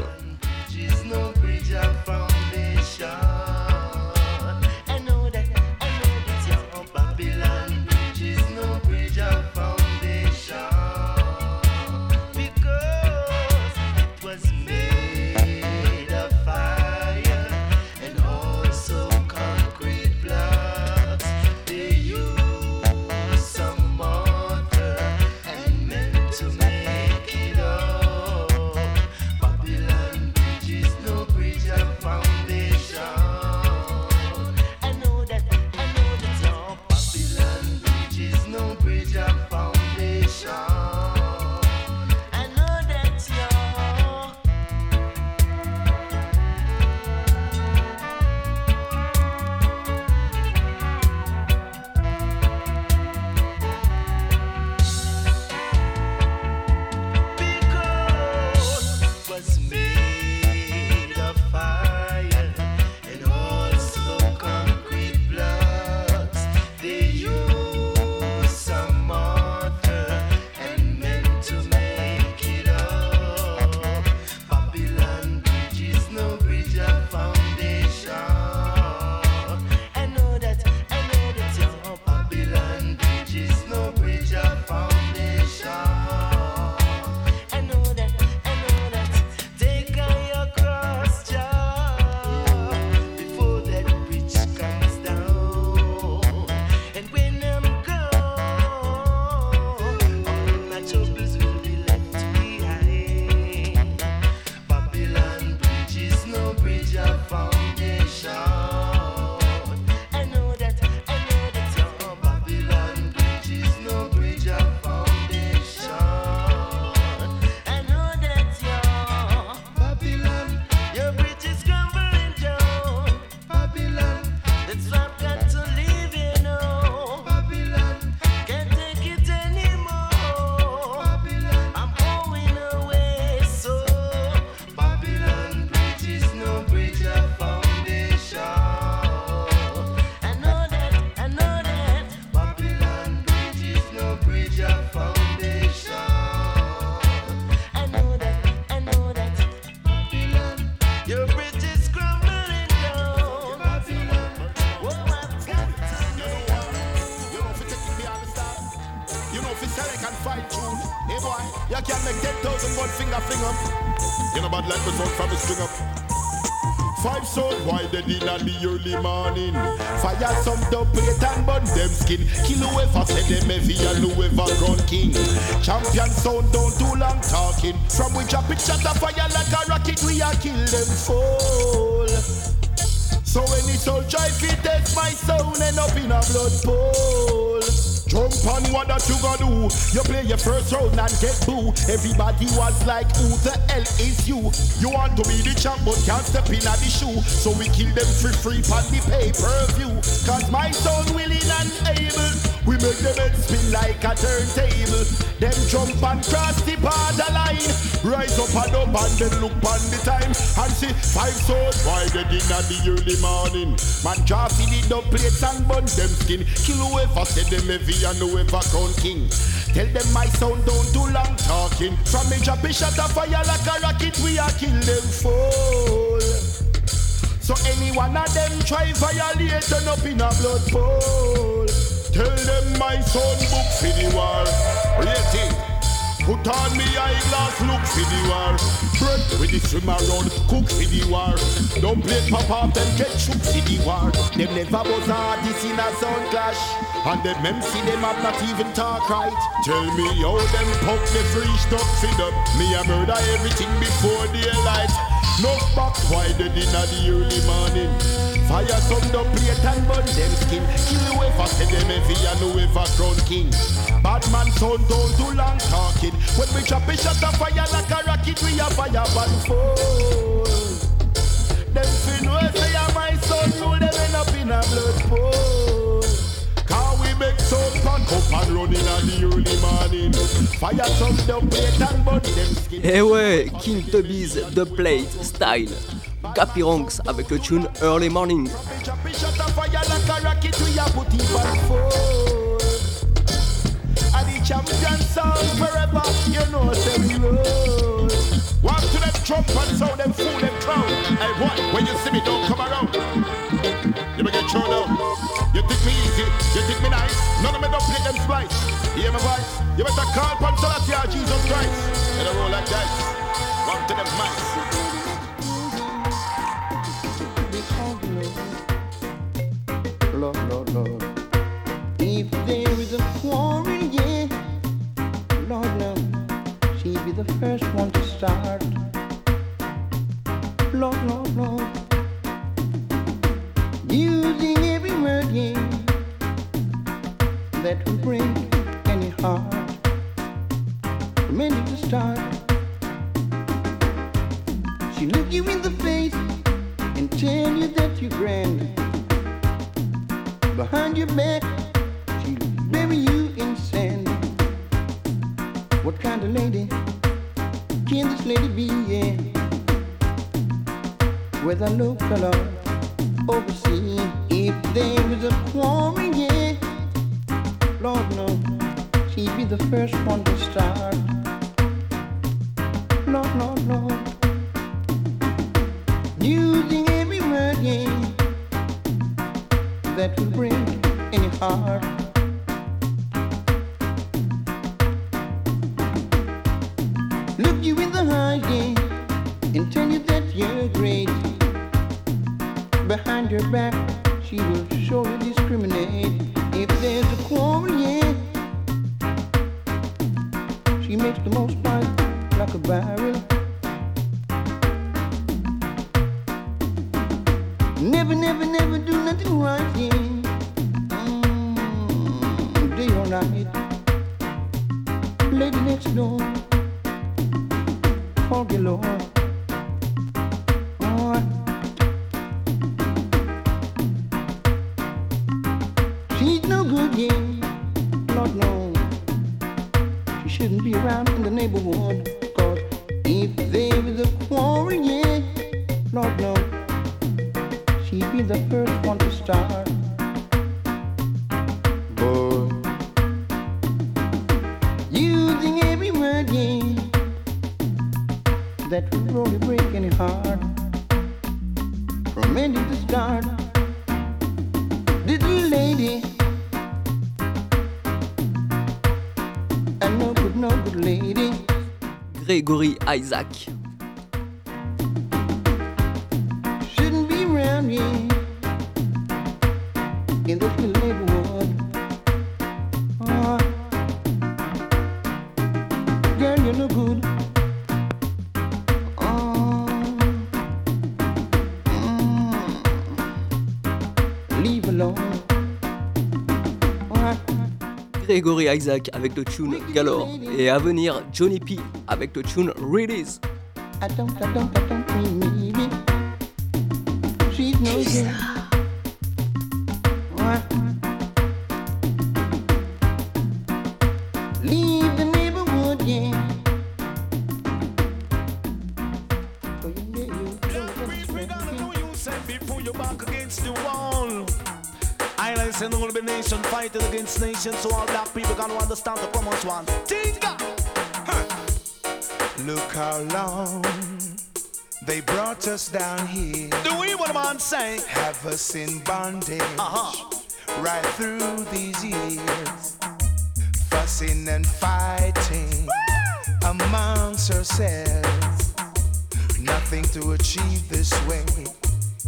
Fire some dub plate and burn them skin. Kill whoever said them heavy and whoever run king. Champion sound don't do long talking. From we drop it shot a fire like a rocket, we a kill them fall. So any soldier if it test my sound end up in a blood pool. Jump on what that you gonna do? You play your first round and get boo. Everybody was like, who the hell is you? You want to be the champ but can't step in at the shoe. So we kill them free free on the pay-per-view. Cause my son willing and able. We make them head spin like a turntable. Them jump and cross the border line. Rise up and up and then look on the time. And see five souls why they did at the early morning. Man draw for the dub plates and bun them skin. Kill whoever said them heavy and whoever crown king. Tell them my sound don't too long talking. From a shot of fire like a rocket, we a kill them fool. So any one of them try violate, turn up in a blood pool. Tell them my son book for the war. Rating. Put on me eyeglass, look for the war. Bread with the swim around, cook for the war. Don't play pop up, them get shook for the war. Them never was artists in a sound clash. And them MC them have not even talk right. Tell me how them pop the free stuff for them. Me a murder everything before daylight. No back why they did not the early morning. Fire some the plate and burn them skin. Kill whoever say them heavy and whoever crown king. Bad man don't too long talking. When we drop a shot of fire like a rocket, we a fire and fall. Them fin will say I'm my son, rule them end up in a blood pool. Can we make. Eh ouais, King Tubby's The Plate Style. Cappy Ranks avec le tune Early Morning. Walk to them trump and them fool them clown. Hey when you see me, don't come around. Get. You think me easy, you think me nice. None of me don't play them splice. Hear my voice? You better call Jesus Christ. Roll like dice. Walk to them mice. She look you in the face and tell you that you're grand behind your back, she'll bury you in sand. What kind of lady can this lady be? Yeah. Whether local or overseas, if there is a quarrel, yeah, Lord knows she'd be the first one to start. Alone. Oh, Gregory Isaac avec le tune Galore. Et à venir, Johnny P avec le tune Release. I don't, I don't, I don't need it. She's no nation fighting against nations, so all black people can understand the common one. Tinga! Look how long they brought us down here. Do we what man say? Have us in bondage Uh-huh. right through these years. Fussing and fighting amongst ourselves. Nothing to achieve this way.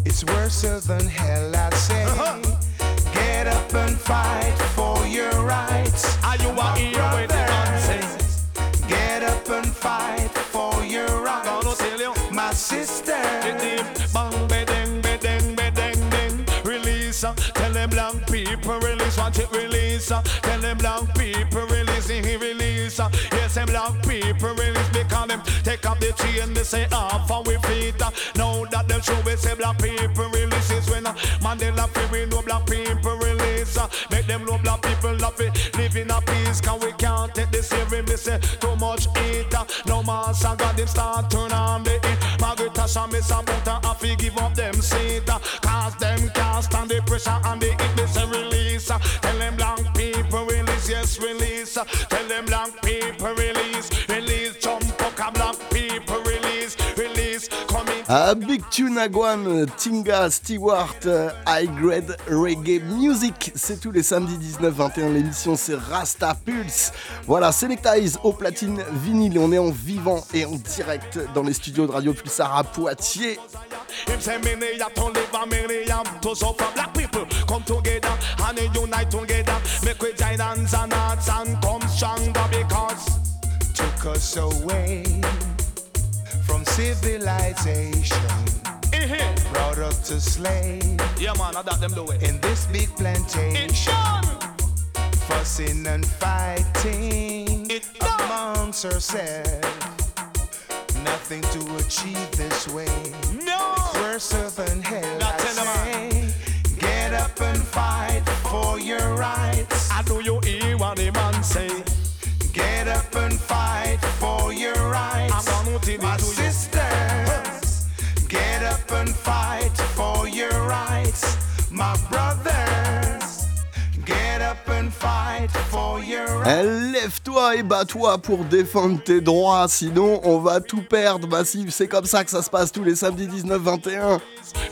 It's worse than hell, I say. Uh-huh. Get up and fight for your rights. Are you my hero when the brothers. Get up and fight for your rights. My sister. Uh, tell them black people release, want it release. uh, Tell them black people release, release. Uh, Yes, them black people release because them take up the chain, they say off and we feet. uh, Now that them show we say black people release is when uh, Mandela free, we know black people release. Make them know black people love it, live in a peace, can we can't take this every me say too much eat. uh, No mass, I got them start turn on the heat. Margaret Thatcher, Miss Abuta, I fi give up them seat. Cause them can't stand the pressure and the heat, they say release. Tell them black people release, yes release. uh, Tell them black people release, release. Jump up, black people release, release. Come in. Ah, Big Tune Agwan, Tinga, Stewart, euh, High Grade Reggae Music. C'est tous les samedis 19-21. L'émission, c'est Rasta Pulse. Voilà, Selectize au platine vinyle. On est en vivant et en direct dans les studios de Radio Pulsar à Poitiers. Come together and unite together. Hands and hearts and come stronger because took us away from civilization. Brought us to slave yeah man, I that them do it. in this big plantation. Fussing and fighting amongst ourselves. Nothing to achieve this way. No. Worse than hell. Now I tell say. Get up and fight for your rights. I know you hear what the man say. Get up and fight for your rights. I'm gonna tell it My sisters, get up and fight for your rights. My brothers, get up and fight for your rights. Eh, Lève-toi et bats-toi pour défendre tes droits, sinon on va tout perdre, Massive. C'est comme ça que ça se passe tous les samedis 19-21.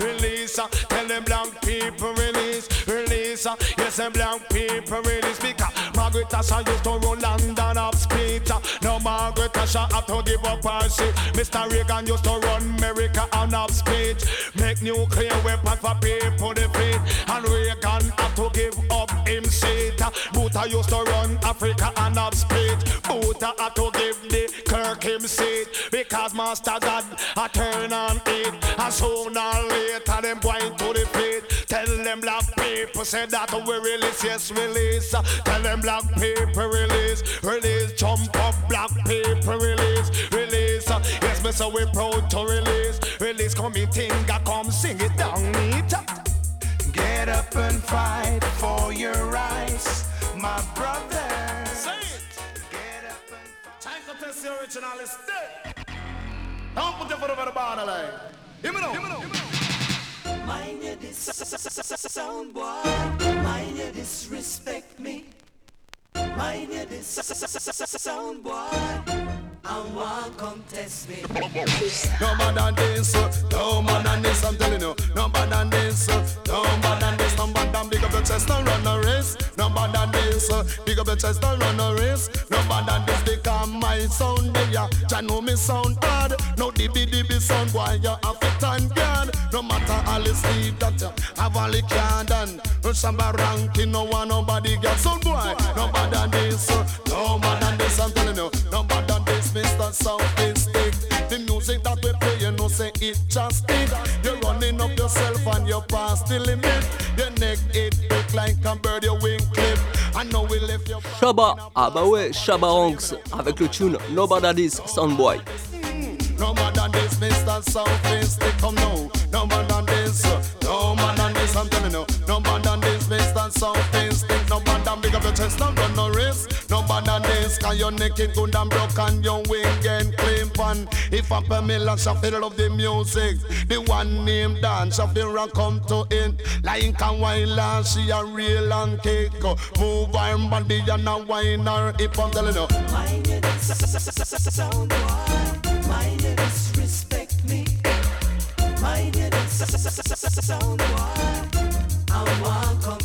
Release, tell them black people release, release. uh, Yes, them black people release. Because Margaret Thatcher used to run London up speed. uh, Now Margaret Thatcher have to give up her seat. Mr. Reagan used to run America on up speed. Make nuclear weapons for people defeat. And Reagan have to give up him seat. uh, used to run Africa on up speed. Botha had to give de Klerk him seat. Because Master God a turn on it. And sooner or later them going to the. Tell them black people say that we release, yes release. Tell them black people release, release. Jump up black people release, release. Yes, me so we proud to release, release. Come in, tinga, come sing it down, it. Get up and fight for your rights, my brothers. Say it. Time to test the original is dead. Don't put your foot over the borderline. Hear me now. Hear me now. Mind your dis sound boy. Mind your disrespect me. Mind your dis sound boy. No more than this, uh, no more than this, I'm telling you. No more than this, uh, no more than this, no more than big up your chest and run a race. No more than this, uh, big up your chest and run a race. No more than this, because my sound there, yeah. Jah know me sound hard. No dibby sound, boy, you have to stand guard. No matter all the sleep that you have all the can done. No shamba ranking, no one, nobody get sound, boy. No more than this, no more than this, I'm telling you. Mr. Sophistic. The music that we play, you know, say it just it. You're running up yourself and you're past the limit. Your neck it break like a bird, your wing clip. Shabba, ah bah ouais, Shabba Ranks avec le tune Soundboy. No more than this, Mr. Sophistic, come now. No more than this, no more than this, I'm telling you. No more than this, Mr. Sophistic. No more than big up your chest and run no risk. More than this, cause your neck is good and broken, your wing and clean pan. If a Pamela Shafir love the music, the one named Dan Shafira come to it. Like a while, she a real and cake. Move her body and a wine her hip, I'm telling you. Sound boy, my respect me. My sound boy, I want come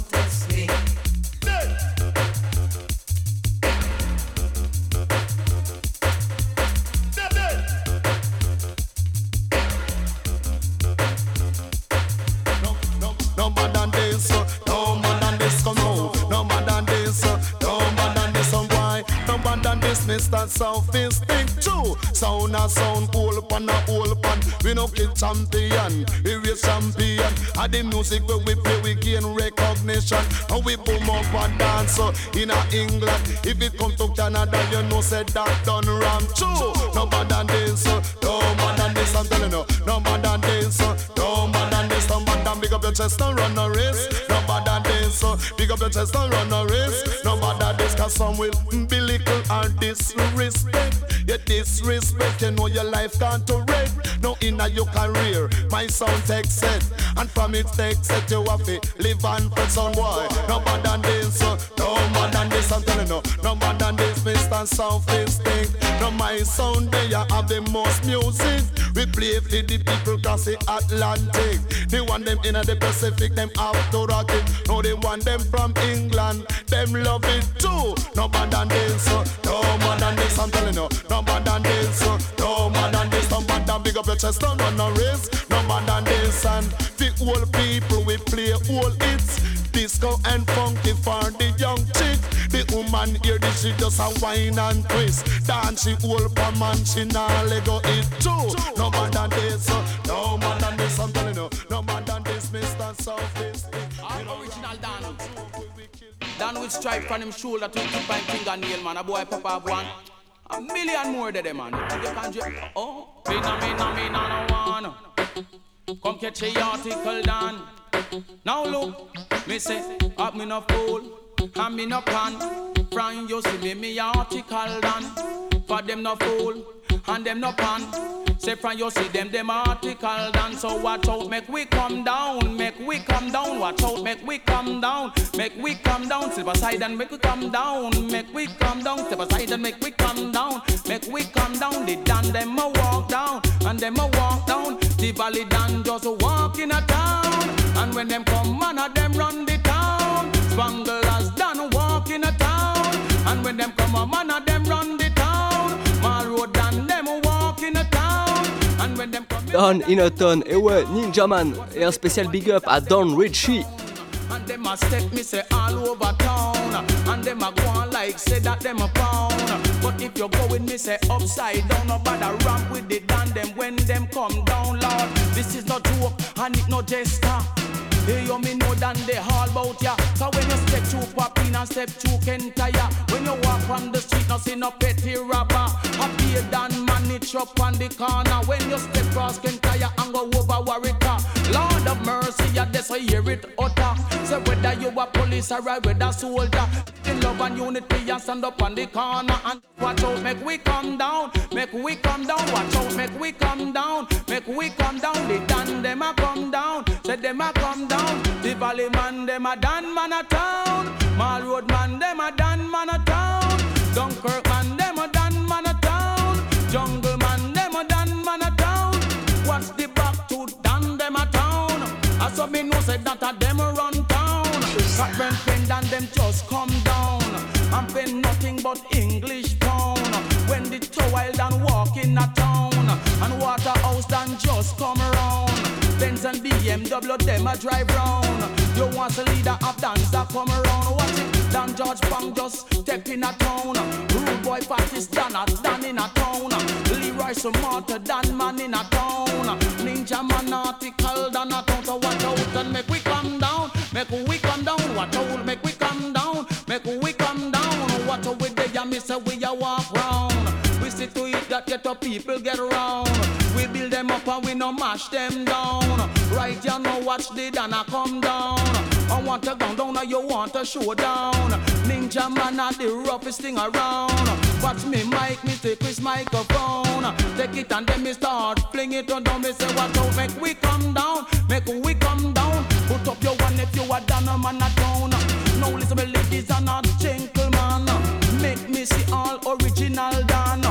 than this, Mr. Southeast thing too. Sound a sound, whole pan a whole pan. We no kid champion, we race champion. And the music where we play, we gain recognition. And we boom up and dance uh, in a England. If it come to Canada, you know said that done wrong too. No more than this, uh, no more than this, I'm telling you. No more than this, uh, no more than this, no more than big up your chest and run a race. No more than this, uh, big up your chest and run a race. No more than cause some will be little or disrespect. You disrespect, you know your life can't to wreck. No in your career, my sound takes set. And from it takes set, you have to live and put some boy. No more than this, uh, no more than this, I'm telling you. No more than this, Mr. Southeast thing. No, my sound, they have the most music. We play for the people cause the Atlantic. They want them in the Pacific, them have to rock it. No, they want them from England, them love it too. No more than this, uh, no more than this, I'm telling you. No more than this, uh, no more than this, no more than big up your chest, don't run a race. No more than this, and the old people we play all hits. Disco and funky for the young chick. The woman hear this, she just a whine and twist. Dance she old for man, she nah lego it too. No more than this, uh, no more than this, I'm telling you. No more than this, Mr. Southeast. Original Dan. Dan with stripe on him shoulder to keep my fingernail, man. A boy pop up one. A million more than them, man. You can't just, oh. Me no, me no, me no, no one. Come catch a article, Dan. Now look, me say, up me no fool, me no pan. From you see me, article, Dan. For them no fool, and them no pan. Say from you see them, them article done. So watch out, make we come down, make we come down. Watch out, make we come down, make we come down. Step aside and make we come down, make we come down. Step aside and make we come down, make we come down. The dan them a walk down, and them a walk down. The valley dan just walk in a town, and when them come, man, a them run the town. Spanglers dan walk in a town, and when them come, a man, a them run the town. Mall road dan them walk in a town, and when them come. Don Innoton, et ouais, Ninja Man, et un spécial big up à Don Richie. And them a step me say all over town And them a go on like say that them a pound But if you go with me say upside down ramp with the dan them when them come down Lord This is no joke and it no jester Hey, you me know than they all about ya. So when you step two pop in and step to Kentaya, when you walk on the street, no see no petty robber. Happy than manage up on the corner. When you step cross Kentaya and go over Warwicker, Lord of mercy, ya yeah, so hear it utter. Say whether you a police or a whether soldier, in love and unity and stand up on the corner and watch out, make we come down, make we come down. Watch out, make we come down, make we come down. The dan them a come down, say them a come down. The valley man them a dan man a town. Mall road man them a dan man a town. Dunkirk man them a dan man a town. Jungle man them a dan man a town. What's the back to dan them a town? I saw me know say that a them a run town. Got friend friend and them just come down. I'm paying nothing but English pound. When the tower done walk in a town and Waterhouse done just come. Benz and BMW them a drive round. You want a leader of dance that come around. Watch it, Dan George Pang just step in a town. Rude boy Pakistan a Dan in a town. Leroy Sumata Dan man in a town. Ninja man article Dan a town. So watch out and make we come down. Make we come down, watch out, make we come down, make we come down. Watch out with the yam, say we a walk round. We see to it that get up people get around. Them up and we no mash them down. Right, you know watch the Dana come down. I want to go down, or you want to show down. Ninja man are the roughest thing around. Watch me mic, me take this microphone. Take it and then me start fling it on down. Me say watch out, make we come down, make we come down. Put up your one if you are down, a man a down. Now listen, me ladies and a gentleman. Make me see all original done.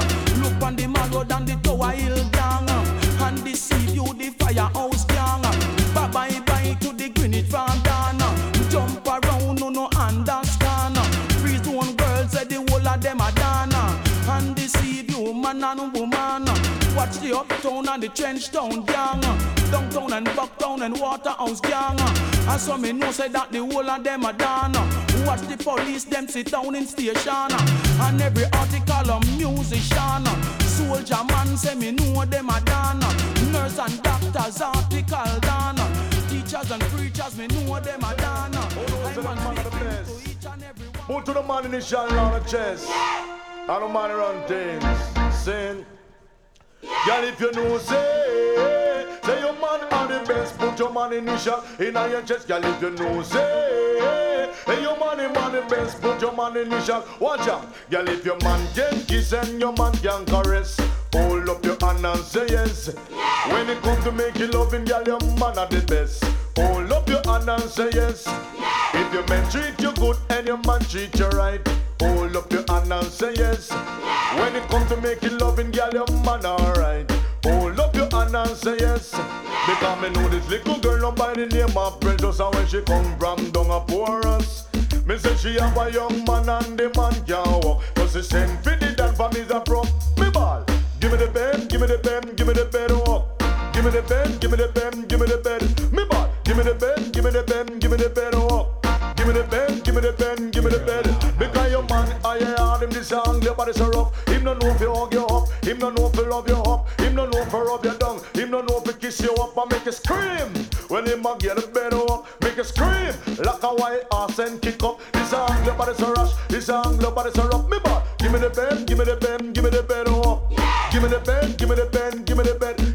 Look on the mall road and the tower hill the firehouse gang. Bye bye bye to the Greenwich Van Dan. Jump around, no no understand. Free zone girls say the whole of them are done. And deceive you man and woman. Watch the uptown and the trench town gang. Downtown and Bucktown and Waterhouse gang. And so me know say that the whole of them are done. Watch the police them sit down in station. And every article a musician. Soldier man say me know them are done. Nurse and doctors article done. Teachers and preachers me know them are done. Speaking to each and every Put to the man in the shot on the chest. I don't mind run things. Sing. Girl, if you know, say, say your man are the best. Put your man in the shot in your chest. Girl, if you know, say, hey, your man is man the best. Put your man in the shot. Watch out. Girl, if your man can kiss and your man can caress. Hold up your hand and say yes. When it comes to making loving, girl, your man are the best. Hold up your hand and say yes. If your man treat you good and your man treat you right, hold up your hand and say yes. When it comes to making loving, girl, your man alright. Hold up your hand and say yes. Because me know this little girl no by the name of Precious, and when she come from down a porous. Me say she have a young man and the man can't walk. Cause she send for the dance for me's a pro. Me ball. Give me the bed, give me the bed, give me the bed, oh. Give me the bed, give me the bed, give me the bed. Me ball. Give me the bed, give me the bed, give me the bed, oh. Give me the bed, give me the bed, give me the bed. Because your man, I heard him this song, your body so rough. Him no know if you hug you up, him no know if you love you up, him no know if you rub you down, him no know if you kiss you up and make you scream. When him a get the bed up, make you scream. Like a white ass and kick up. This song, your body so rush, this song, your body so rough. Me ball. Give me the bed, give me the bed, give me the bed, oh. Give me the bed, give me the bed, give me the bed.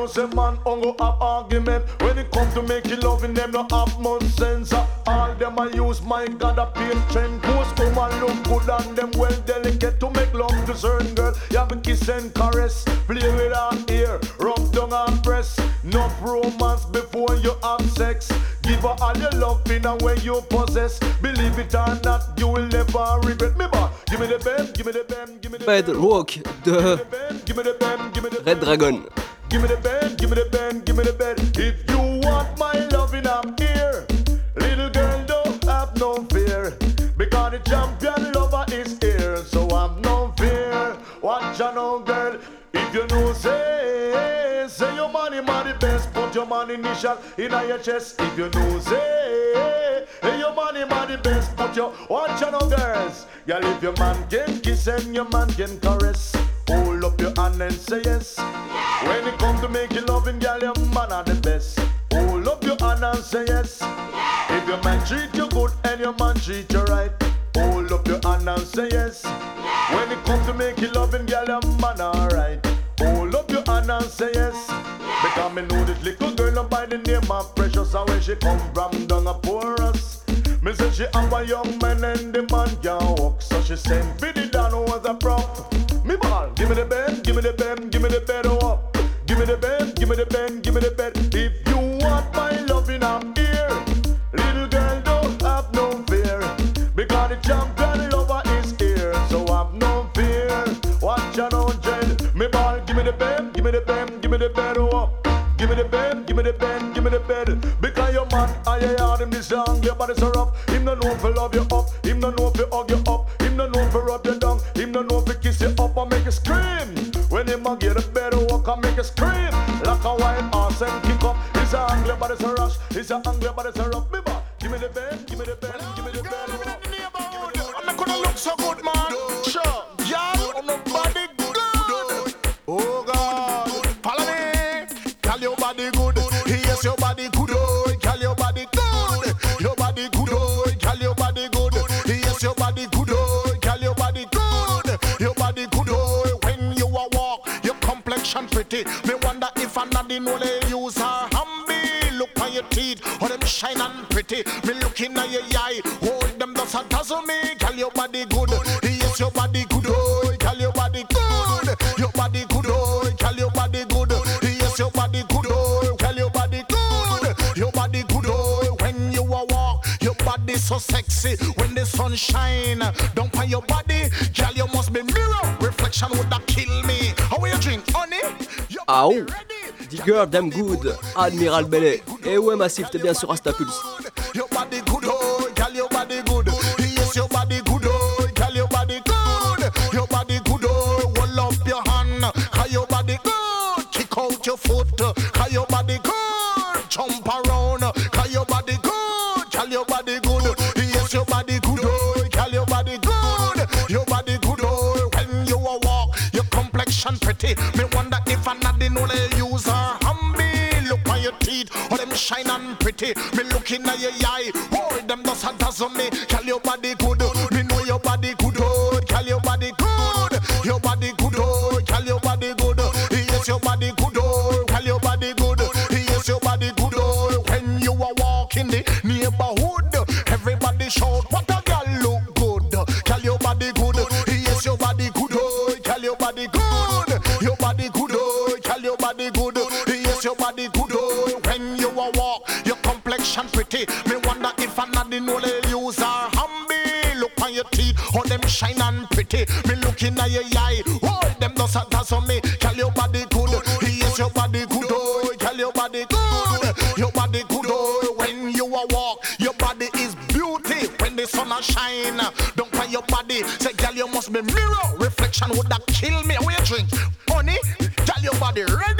Who say man ongo have argument. When it come to making loving them no have much sense. All them I use my God a pain strength Most woman look good and them well delicate To make love to certain girl? You have a kiss and caress Play with her ear Rub down and press. Enough romance before you have sex. Give her all your love in a way you possess. Believe it or not you will never regret. Me boy Give me the bed, give me the bed, give me the Bad Walk de give me the bed, give me the Red Dragon. Give me the bed, give me the bed, give me the bed. If you want my loving, I'm here. Little girl, don't have no fear. Because the champion lover is here. So have no fear. Watch out, no girl. If you know, say, say your money, money best. Put your money initial in your chest. If you know, say, hey, your money, money best. Put your, watch out, no girls. Girl, if your man can kiss and your man can caress. Hold up your hand and say yes. When it come to making loving, girl, your man are the best. Hold up your hand and say yes. If your man treat you good and your man treat you right, hold up your hand and say yes. When it come to making loving, girl, your man alright. Hold up your hand and say yes. Because me know this little girl no by the name of Precious, and when she come from down a porous. Me say she have a young man and the man can't walk, so she send for the down was a prop. Me ball, give me the bed, give me the bed, give me the oh up. Give me the bed, give me the bed, give me the bed. If you want my loving, I'm here. Little girl, don't have no fear. Because the champion lover is here. So have no fear. Watch out, no dread. Me ball, give me the bed, give me the bed, give me the oh up. Give me the bed, give me the bed, give me the bed. Because your man, I heard him this song, your body so rough. Him no know if love you up, him no know if hug you up, him no know if rub you up and make you scream. When him a get a better walk and make you scream. Like a wild ass and kick up. He's a angler, but it's a rush. He's a angler, but it's a rough. Me back. Give me the bed, give me the bed, give me the bed. I'm not gonna look so good, man. Sure, girl, on nobody good. Oh God, follow me. Girl, your body good. Yes, your body good. Oh, girl, your body good. Your body good. Oh, girl, your body good. Yes, your body good. Shine and pretty. Me looking at your eye, hold them does a dazzle me. Girl, your body good. Yes, your body good. Oh, girl, your body good. Your body good. Oh, girl, your body good. Yes, your body good. Oh, girl, your body good. Your body good. Oh, when you a walk, your body so sexy. When the sun shine, don't find your body, girl, you must be mirror. Reflection would that kill me. How you drink, honey? Ah oh The Girl Damn Good, Admiral Bellet. Et ouais, Massif, t'es bien sur Astapulse. Your oh, girl, your body good. Me looking at your eye, oh them does a dazzle me. Me wonder if another know they use her hamby. Look on your teeth, oh them shine and pretty. Me looking at your eye, oh them does a does on me. Girl, your body good. Yes, your body good, oh, girl, your body good. Your body good, oh, when you a walk, your body is beauty. When the sun a shine, don't find your body. Say, girl, you must be mirror. Reflection would that kill me. Where you drink, honey? Tell your body ready.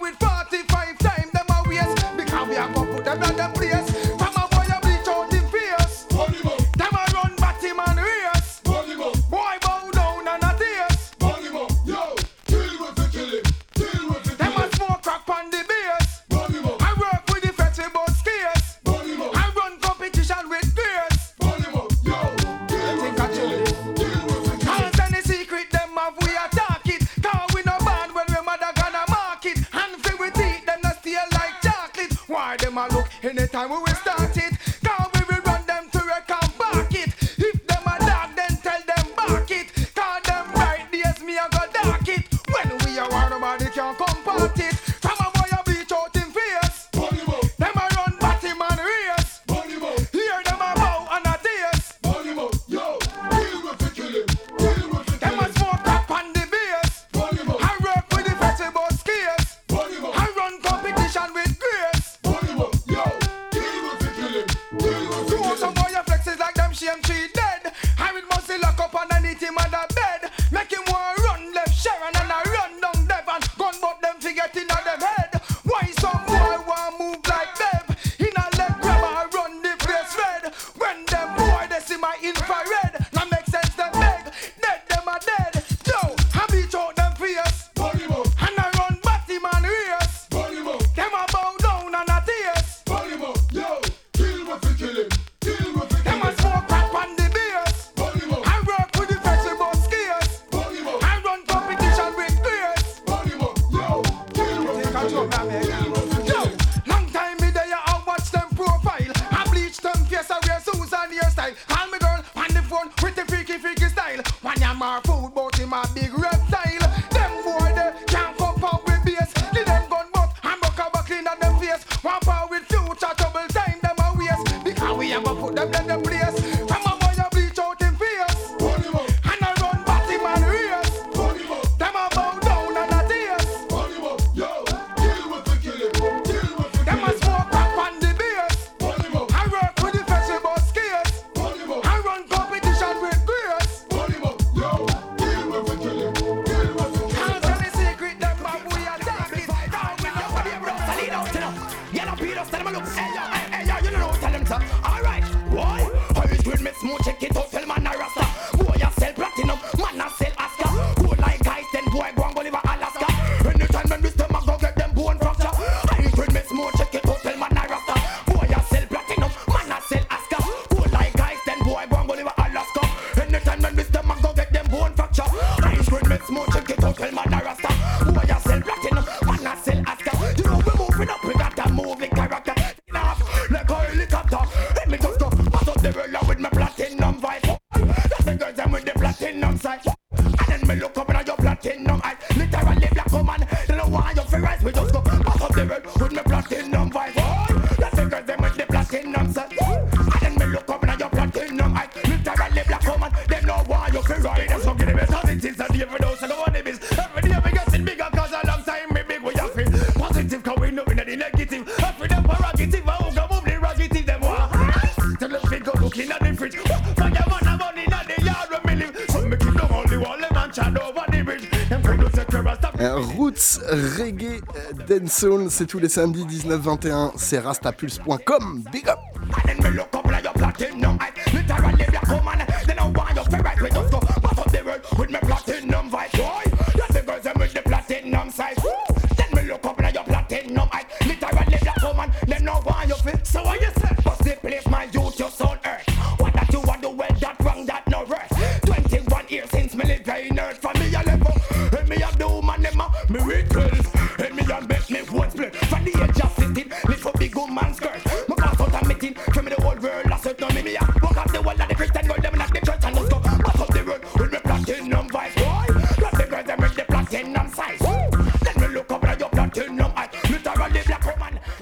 Euh, Roots, reggae, dancehall, c'est tous les samedis 19-21. C'est rastapulse.com. Big up.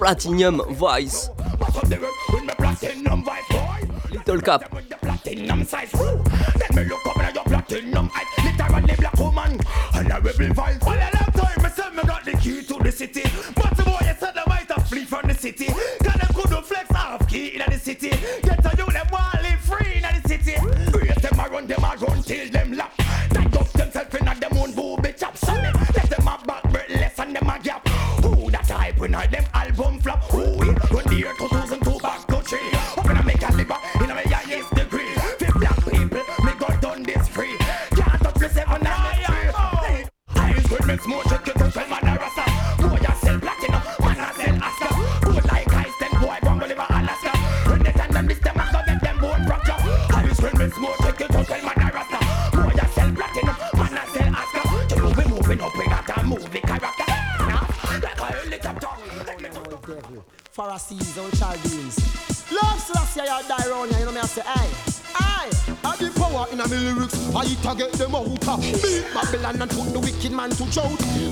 Platinum Voice. Little Cap, man to shout.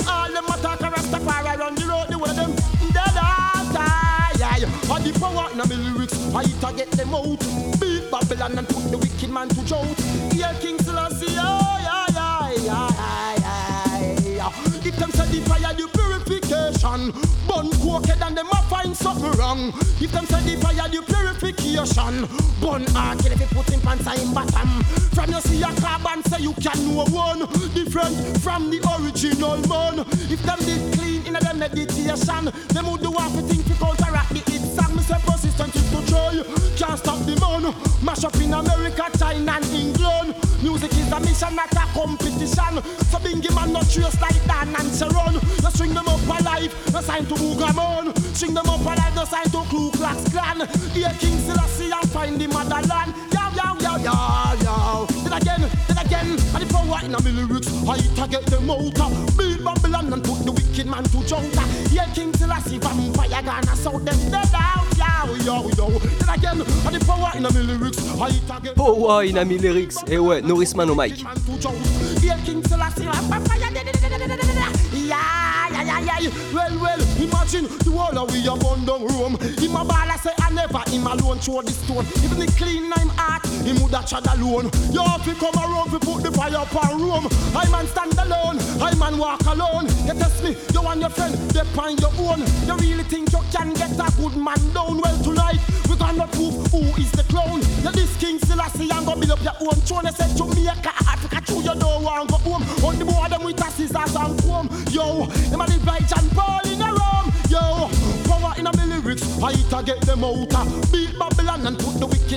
All them attack a Rastafari on the road, the way them dead all die. All the power in the lyrics, I target them out. Beat Babylon and put the wicked man to shout. Yeah, King Selassie, oh, yeah, yeah, yeah, yeah, yeah. If them set the fire, the purification. Bun crooked and them a find something wrong. If them set the fire, the purification. Bun hard till if you put him pants in bottom. From you see a carbon, say you can know one. Different from the original man. If them did clean in them meditation, them would do half a thing to counteract the hit song. Me so persistent to try. Can't stop the man. Mash up in America, China and England. Music is a mission, not a competition. So Bingy man not trace like Dan and Sharon. You string them up alive, no sign to Ugamon. String them up alive, no sign to Ku Klux Klan. Here King Silla the motherland. Then again, then again, and power in the lyrics, I target the motor. Build Babylon and put the wicked man to jota. Yeah, King Selassie, vampire gonna sound them dead out. Then again, power in the lyrics, I target. Power in lyrics, eh ouais, Norrisman au mic. Well, well, imagine the world we are born down Rome. In my ball, I say, never him alone throw the stone. Even the clean name heart, him woulda chad alone. You have to come around to put the fire upon room. I man stand alone, I man walk alone. You test me, you and your friend, they on your own. You really think you can get a good man down? Well tonight we gonna prove who is the clown. You this King Selassie and go build up your own throne. They said Jamaica, Africa, true you don't want go home. On the board them with a scissors and comb. Yo, them a live like John Paul to get them out. Beat Babylon and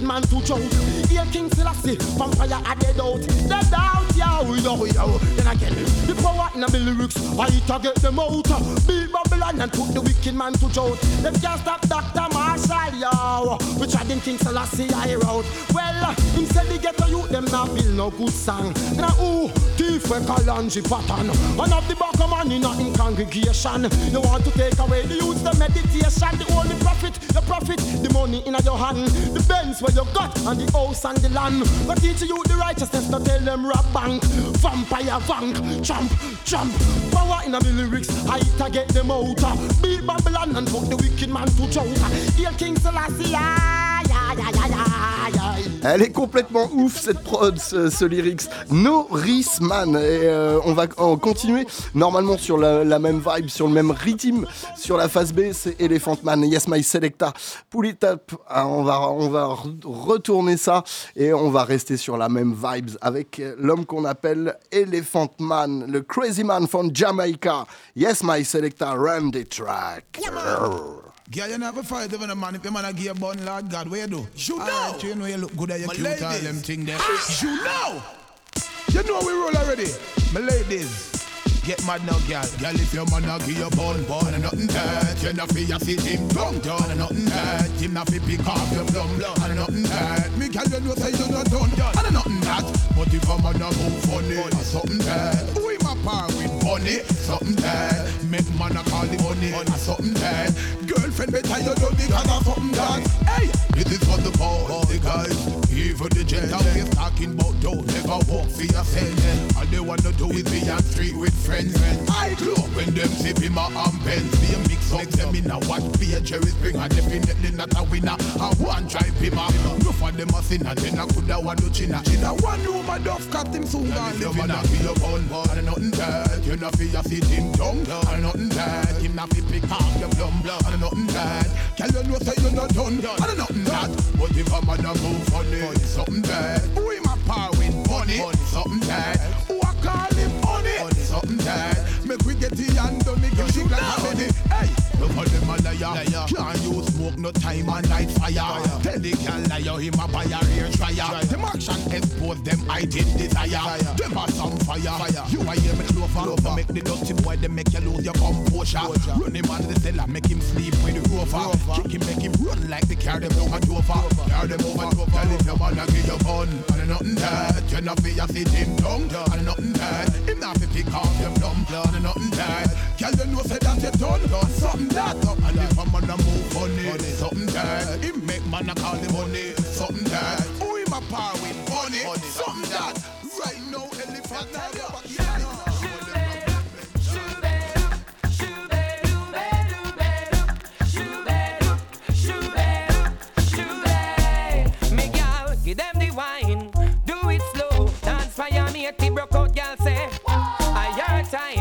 wicked man to drought. Here King Selassie, vampire are dead out. Dead out, yo, yo, yo. Then again, the power in me lyrics, I to get them out. Beat Babylon and put the wicked man to drought. Them can't stop Dr. Marshall, yo. We tried in King Selassie, I out. Well, him said the ghetto youth, them not build no good song. Now who? Thief we Kalanji pattern. One of the back man in a in congregation. You want to take away the youth, the meditation, the only profit, the profit, the money in your hand, the Benz where you got, and the house and the land. But teach you the righteousness, not tell them rob bank, vampire bank, jump, jump. Power in the lyrics, I to get them out. Beat Babylon and put the wicked man to choke. Hail King Selassie, Elle est complètement ouf cette prod, ce, lyrics. Norris Man. Et euh, on va en continuer normalement sur la, même vibe, sur le même rythme. Sur la phase B, c'est Elephant Man. Yes, my selecta. Pull it up. Ah, on va, on va re- retourner ça et on va rester sur la même vibes avec euh, l'homme qu'on appelle Elephant Man, le crazy man from Jamaica. Yes, my selecta. Run the track. Girl, you never fight even a man if your man a give you bun, Lord God, where you do? You ah, know. You know you look good at your My cute, all ladies. them thing there. Ah, you know. You know we roll already. My ladies. Get mad now, girl. Girl, if your man give you bun, bun and nothing that, you not fi a sit him down, down and nothing that, him not fi pick off your plum, plum and nothing that. Me girl, you know say you not done, done and nothing that. But if a man a move funny, or something who him a par with bunny, something that. Make man a call the money, or something that. Girlfriend better you do because of something that. Hey, this is for the boys, the guys, even the gentlemen. We talking about don't never walk for yourself. All they wanna do is be on street with friends. I club when them sip him a ambens. Be a mix up them in a what be a Jerry Springer. Definitely not a winner. I want drive him up. No for them a sinner. Then I coulda want to china. China one room a duff cut him soon gone live in a. Be a bun bun and nothing bad. You not a sit him down and nothing bad. Him not fi pick off your plum and nothing bad. Girl you know say you not done and nothing bad. But if a man a move funny, something bad. Who him a par with money, something bad. Who a call him honey, something bad. Make we get the on me, give you like a minute. Hey, no for them a liar. Can't use smoke no time and light fire. Tell the girl liar him a buy a rear dryer. Them action expose them hiding desire. Them a some fire. You a hear me clover. Make the dirty boy them make you lose your composure. Run him on the cellar, make him sleep with the rover. Kick him, make him run like the car them over Dover. Car them over Dover. Tell him your man a give you gun and nothing that. You not fi a sit him down and nothing that. Him not fi pick off your plum and nothing that. Girl you know say that you done something that. And if a man a move funny, something that. Him make man a call him money, something that. Who him a par with money, something that. Right now elephant now. Me gal, give them the wine. Do it slow. Dance fire, me a broke out, gal say. I your time.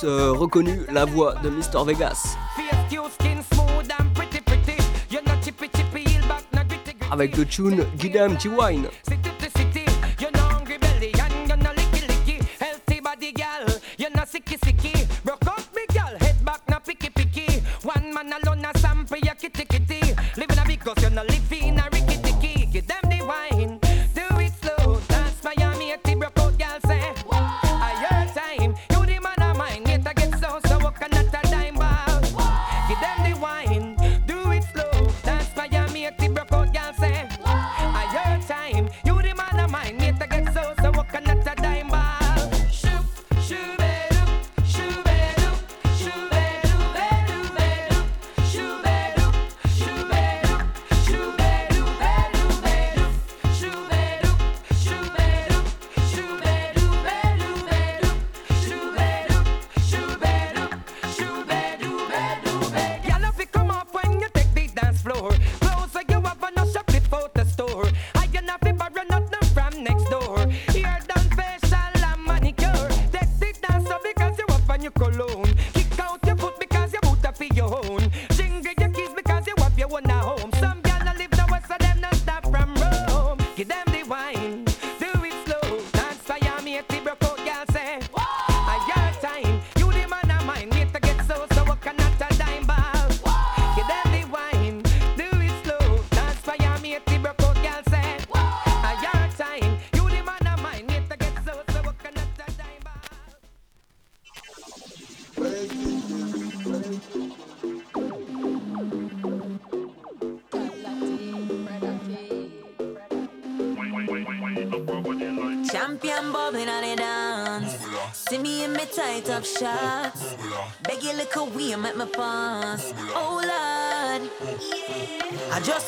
Doute euh, reconnu la voix de Mr Vegas. Face, you skin smooth and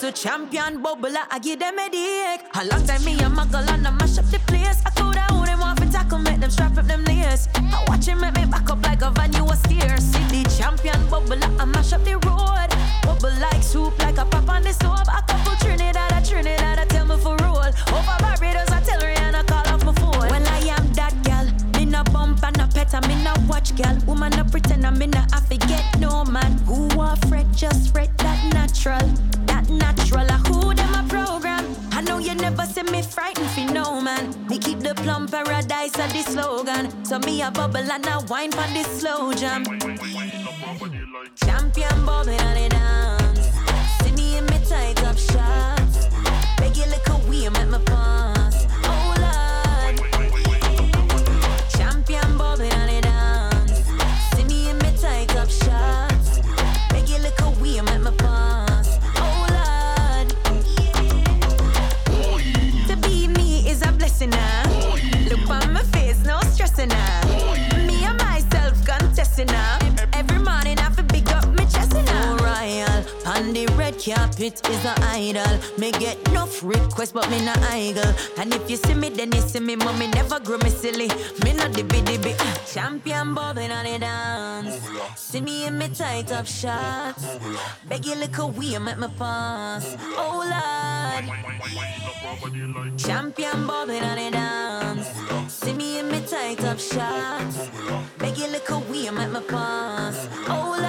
Just a champion bubbler, I give them a dick. A long time me a muggle and I mash up the place. Carpet is an idol. Me get enough requests, but me not idle. And if you see me, then you see me, mommy never grow me silly. Me not the biddy bit. Champion bobbing on the dance. See me in me tight up shots. Beg you little way, make me pass. Oh Lord. Champion bobbing on the dance. See me in me tight up shots. Beg you little way, make me pass. Oh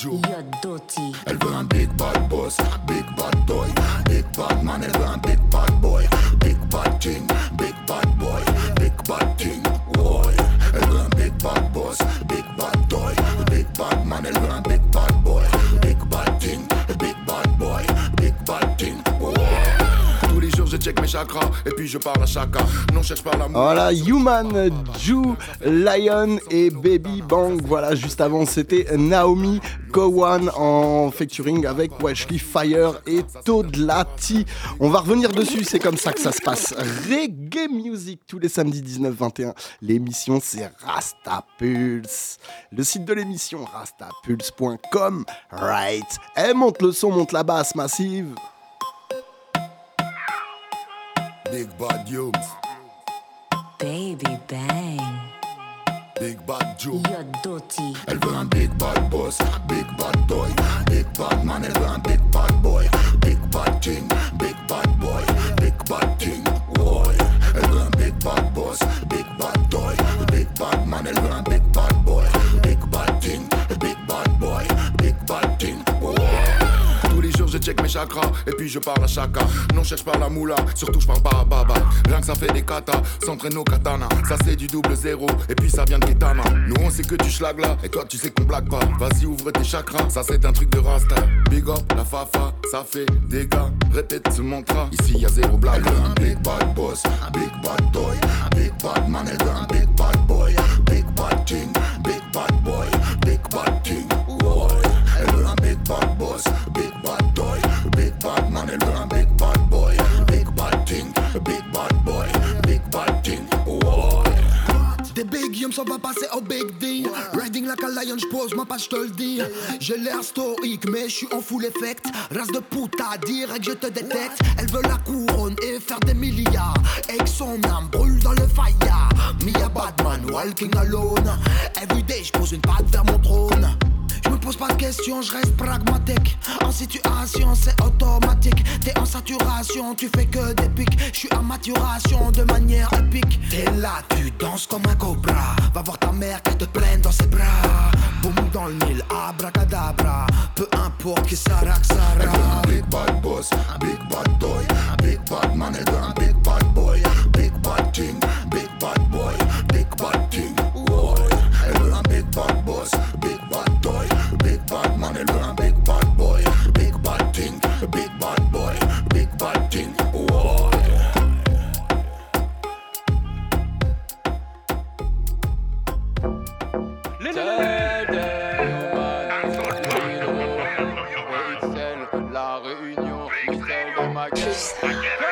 Joe. Dirty. Elle veut un big bad boss, big bad boy, big bad man, elle veut un big et. Voilà, Human, Ju, Lion et Baby Bang. Voilà, juste avant, c'était Naomi Gowan en featuring avec Wesley Fire et Toadlati. On va revenir dessus, c'est comme ça que ça se passe. Reggae Music tous les samedis 19-21. L'émission, c'est Rastapulse. Le site de l'émission, rastapulse.com. Right. Eh, monte le son, monte la basse massive. Big bad Yums, Baby bang. big bad Joe. You're dirty. Elle veut un big bad boss, big bad boy, big bad man, elle veut un big bad boy, big bad king, big bad boy, big bad king, boy. Elle veut un big bad boss, big bad boy, big bad man, elle veut un big check mes chakras et puis je parle à chacun. Non cherche pas la moula, surtout je parle pas à baba. Rien que ça fait des katas, s'entraîne au katana. Ça c'est du double zéro et puis ça vient de Kitana. Nous on sait que tu schlag là et toi tu sais qu'on blague pas. Vas-y ouvre tes chakras, ça c'est un truc de rasta. Big up la fafa, ça fait des gars. Répète ce mantra, ici y a zéro blague. Un big bad boss, big bad boy, big bad man. Big bad boy, big bad king, big bad boy, big bad king. Boy. Big bad boss, bad man. Un big bad boy, big bad king, big bad boy, big bad king. Boy. Des big yums, on va passer au big D. Riding like a lion, j'pose ma page, j'te le dis. J'ai l'air stoïque, mais j'suis en full effect. Race de puta, direct, je te détecte. Elle veut la couronne et faire des milliards. Et que son âme brûle dans le fire. Me a Batman, walking alone. Everyday, j'pose une patte vers mon trône. Pose pas de questions, je reste pragmatique. En situation, c'est automatique. T'es en saturation, tu fais que des pics. Je suis à maturation de manière épique. T'es là, tu danses comme un cobra. Va voir ta mère qu'elle te prenne dans ses bras. Boum dans le mille, abracadabra. Peu importe qui sera que sera. Big bad boss, big bad toy, big bad man, elle veut un big bad boy, big bad thing, big bad boy, big bad thing. Boy. Big bad boss, big bad bad man, elle veut un big bad boy, big bad thing, big bad boy, big bad thing.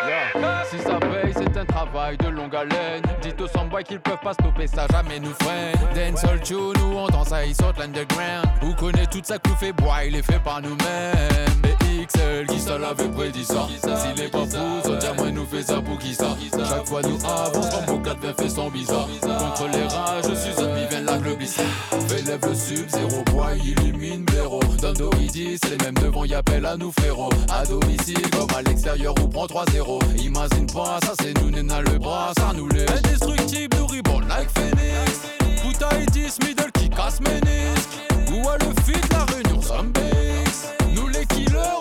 Yeah. Si ça paye, c'est un travail de longue haleine. Aux samba qu'ils peuvent pas stopper ça, jamais nous freine. Dancehall tune, nous on danse à l'underground. Vous connaissez toute sa clouf et bois, il est fait par nous-mêmes. XL, qui ça l'avait prédit ça S'il est pas fou, dire moi nous fait ça pour qui ça? Chaque fois nous avance, comme au 4 fait son bizarre. Contre les rages, je suis un vivant là, le glisse. Fais lève le sub, zéro bois, illumine blaireau. Dans Doridis, les mêmes devant, y appellent à nous frérot. À domicile, comme à l'extérieur, ou prend 3-0. Imagine pas, ça c'est nous, Nena le bras, ça nous les. Indestructible, nous reborn like Phoenix. Putain, 10 middle qui casse ménisque. Ou à le fit, la réunion, Zombies.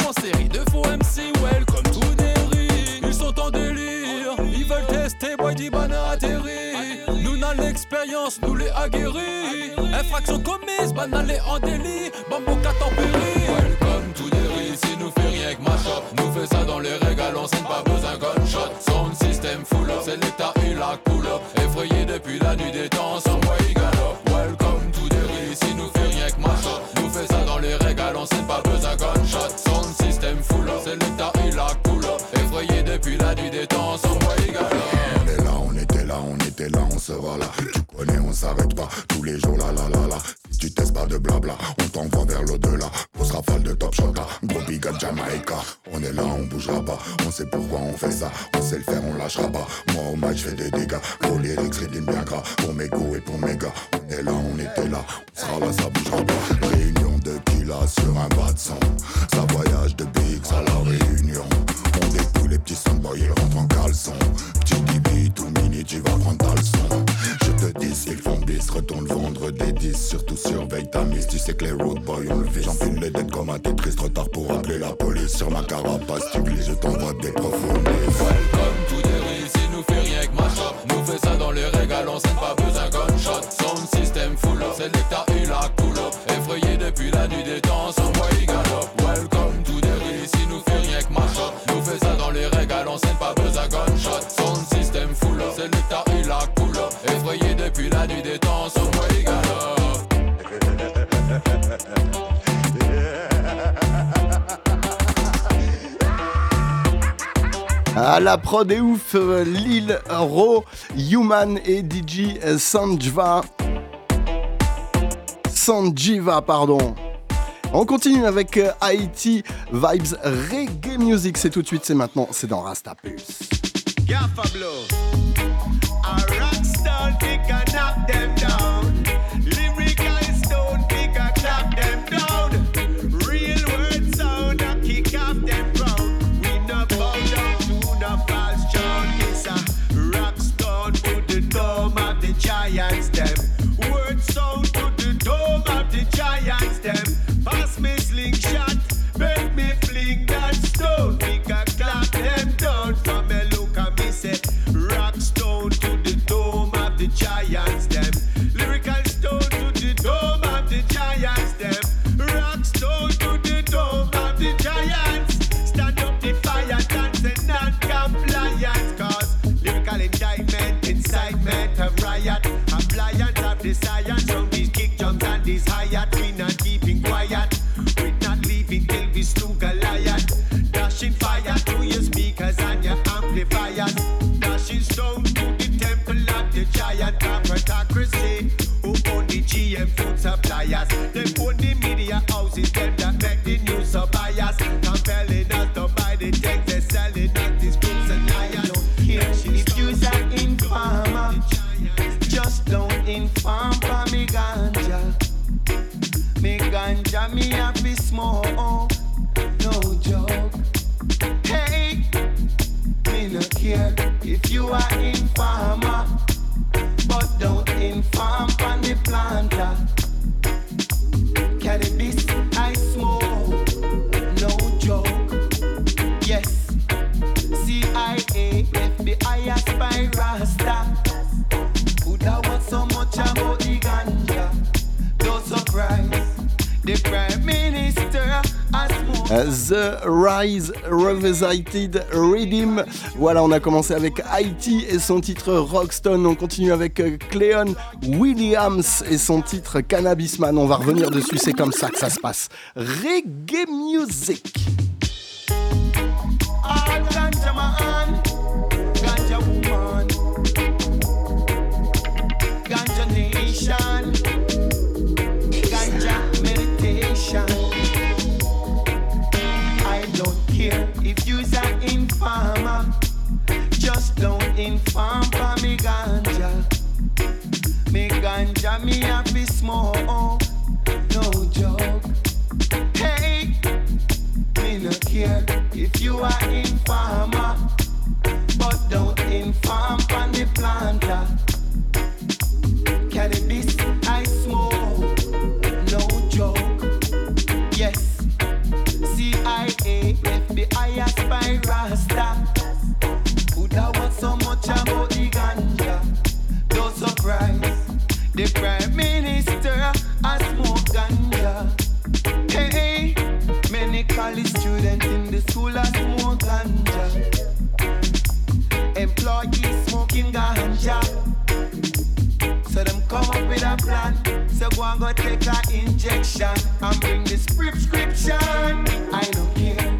En série de faux MC, well, comme tout riz. Ils sont en délire, ils veulent tester, boy, d'Ibana atterri. Nous n'avons l'expérience, nous les aguerris. Infraction commise, banale en délit. Bambo tempéri. Welcome to the riz, si nous fait rien que ma shop. Nous fait ça dans les régales, on scène pas besoin gunshot. Sound system full up, c'est l'état et la couleur. Effrayé depuis la nuit des là, on était là, on sera là. Tu connais, on s'arrête pas. Tous les jours, là, là, là, là. Tu testes pas de blabla, on t'envoie vers l'au-delà. Grosse rafale de top shot. Gros big up Jamaica. On est là, on bougera pas. On sait pourquoi on fait ça. On sait le faire, on lâchera pas. Moi, au match, je fais des dégâts. Les lyrics, rythme bien gras. Pour mes go et pour mes gars. On est là, on était là. On sera là, ça bougera pas. Réunion de Killa sur un bas de sang. Ça voyage de Big à la réunion. On dépouille les petits sandboys, ils rentrent en caleçon. Petit bibi, tout mini, tu vas prendre ta leçon. Te dis, ils font bis, retourne vendre des 10. Surtout surveille ta mise, tu sais que les road boys ont le vise. J'enfile les dettes comme un Tetris, trop tard pour appeler la police. Sur ma carapace, tu glisses, je t'envoie des profondis. Welcome to the riz, si nous fait rien que ma shop. Nous fait ça dans les régales, on scène pas besoin gunshot. Sound system full up, c'est l'état et la couleur. Effrayé depuis la nuit des temps, sans moi il galope. Welcome to the riz, si nous fait rien que ma shop. Nous fait ça dans les régales, on scène pas besoin gunshot. Sound system full up, c'est l'état et la couleur. La nuit des temps, moi. Ah, la prod est ouf, euh, Lil Ro, Human et DJ Sanjiva. Sanjiva, pardon. On continue avec euh, Haiti Vibes Reggae Music. C'est tout de suite, c'est maintenant, c'est dans Rasta Pulse. Yeah, Invited Redeem. Voilà, on a commencé avec Haiti et son titre Rockstone. On continue avec euh, Cleon Williams et son titre Cannabisman. On va revenir dessus, c'est comme ça que ça se passe. Reggae Music. Don't farm for me ganja. Me ganja me have be smoke, no joke. Hey, me no care if you are informer, but don't inform on the planter. prime minister, I smoke ganja. Hey, many college students in the school I smoke ganja. Employees smoking ganja. So them come up with a plan. So go and go take a injection and bring the prescription. I don't care.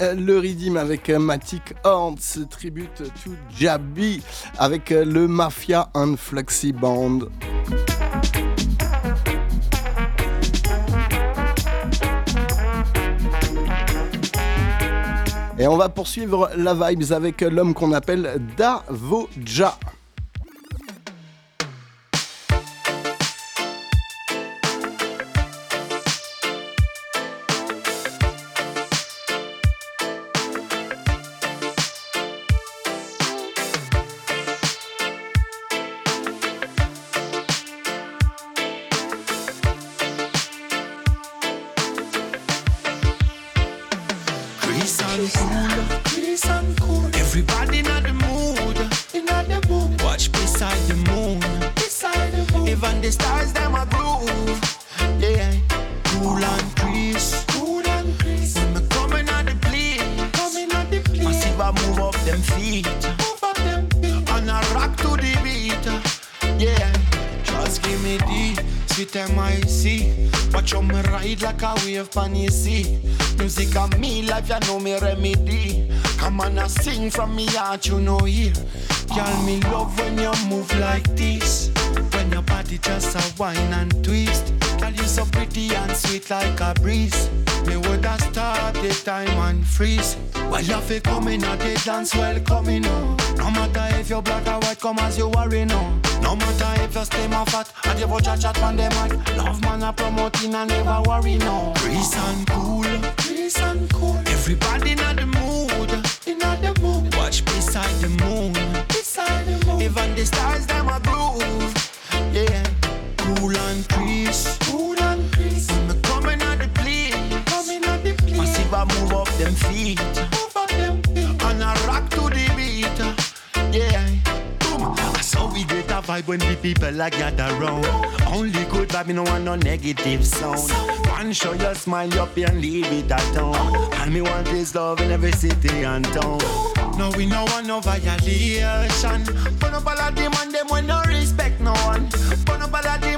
Le redeem avec euh, Matic Horns, tribute to Jabi, avec euh, le Mafia and Flexi Band. Et on va poursuivre la vibes avec l'homme qu'on appelle Davoja. The stars them a groove, yeah. Cool and Chris, cool and Chris. When me coming on the plane, coming on the plane. Massive a move up them feet, move up them feet. And a rock to the beat, yeah. Just give me the sweet MIC. Watch how me ride like a wave pan the sea. Music on me life, you know me remedy. Come on, I sing from me heart, you know here. Girl, me love when you move like this. Body just a whine and twist. Girl, you so pretty and sweet like a breeze. Me woulda start the time and freeze. While you feel coming out the dance, well coming on. Oh. No matter if you're black or white, come as you worry no. No matter if you stay or fat, and you chat chat on the mic. Love man a promoting and never worry no. Chris and cool, Chris and cool. Everybody in the mood, in the mood. Watch beside the moon, beside the moon. Even the stars them a groove, yeah. Cool and Chris, cool and Chris. Me coming at the plane, coming at the plane. Massive a move up them feet, move up them feet. And a rock to the beat, yeah. Boom. I saw we get a vibe when the people are gather round. Only good vibe, me no want no negative sound. One show your smile up and leave it at home. And me want this love in every city and town. No, we no want no violation. But no ball of them and them when no respect no one. But no ball of them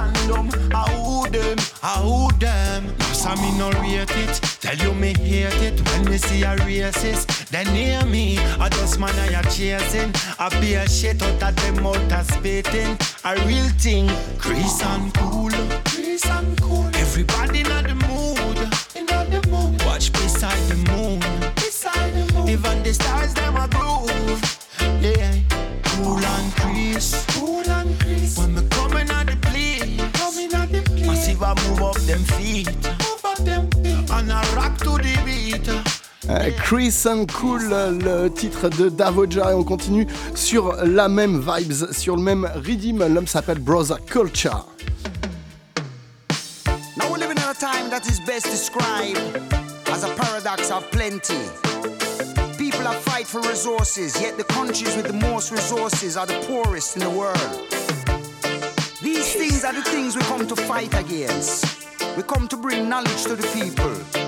I who them, I who them. Cause I me no rate it. Tell you me hate it when me see a racist. Then near me, I just man I a chasing. I be a shit out of them out of spitting. A real thing, Chris and cool. Chris and cool. Everybody in the mood. In the mood. Watch beside the moon. Beside the moon. Even the stars them a groove. Yeah. Chris and Cool, le titre de Davoja, et on continue sur la même vibes, sur le même rhythm. L'homme s'appelle Brother Culture. Now we live in a time that is best described as a paradox of plenty. People are fight for resources, yet the countries with the most resources are the poorest in the world. These things are the things we come to fight against. We come to bring knowledge to the people.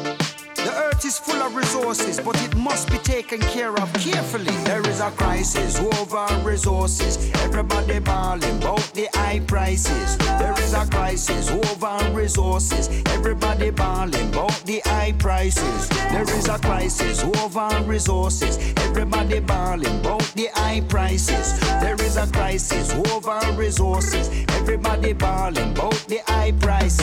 Is full of resources, but it must be taken care of carefully. There is a crisis over resources. Everybody bawling about the high prices. There is a crisis over resources. Everybody bawling about the high prices. There is a crisis over resources. Everybody bawling about the high prices. There is a crisis over resources. Everybody bawling about the high price.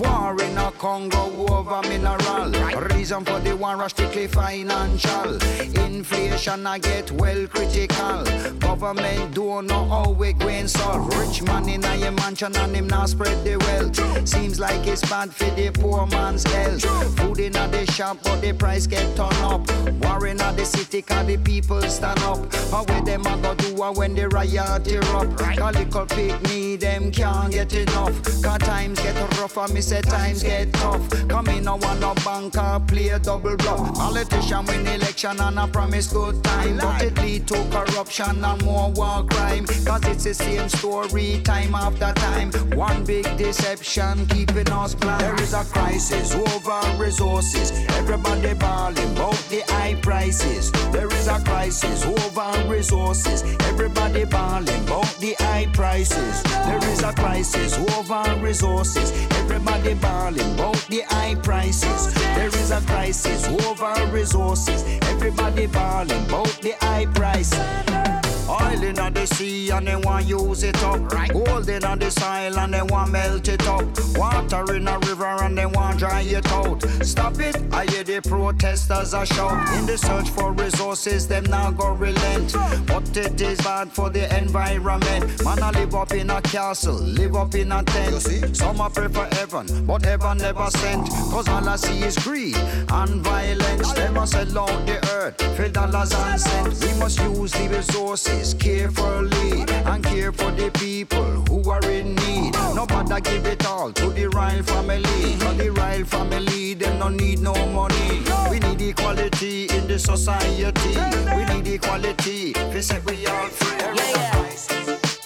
War in a Congo over mineral. Reason for the war are strictly financial. Inflation I get well critical. Government don't know how we going solve. Rich man in a mansion and him now spread the wealth. Seems like it's bad for the poor man's health. Food in a the shop but the price get turned up. War in a the city cause the people stand up. How where them a go do a when the riot erupt? A little pig me them can't get enough. Cause times get rough and me say times get tough. Come in no one no banker play a double bluff. Politician win election and I promise good time, but it lead to corruption and more war crime. Cause it's the same story time after time. One big deception keeping us blind. There is a crisis over resources. Everybody balling about the high prices. There is a crisis over resources. Everybody balling about the high prices. There is a crisis over resources. Everybody balling about the high prices. There is a crisis over resources. Everybody balling about the high price. Oil in the sea and they want use it up. Right. Gold in the soil and they want melt it up. Water in a river and they want dry it out. Stop it! I hear the protesters are shout. In the search for resources, them now go relent. But it is bad for the environment. Man, I live up in a castle, live up in a tent. See? Some I pray for heaven, but heaven never sent. Cause all I see is greed and violence. They must sell out the earth for dollars and cents. We must use the resources carefully and care for the people who are in need. Nobody give it all to the royal family. Cause the royal family, them no need no money. We need equality in the society. We need equality. They say we all free.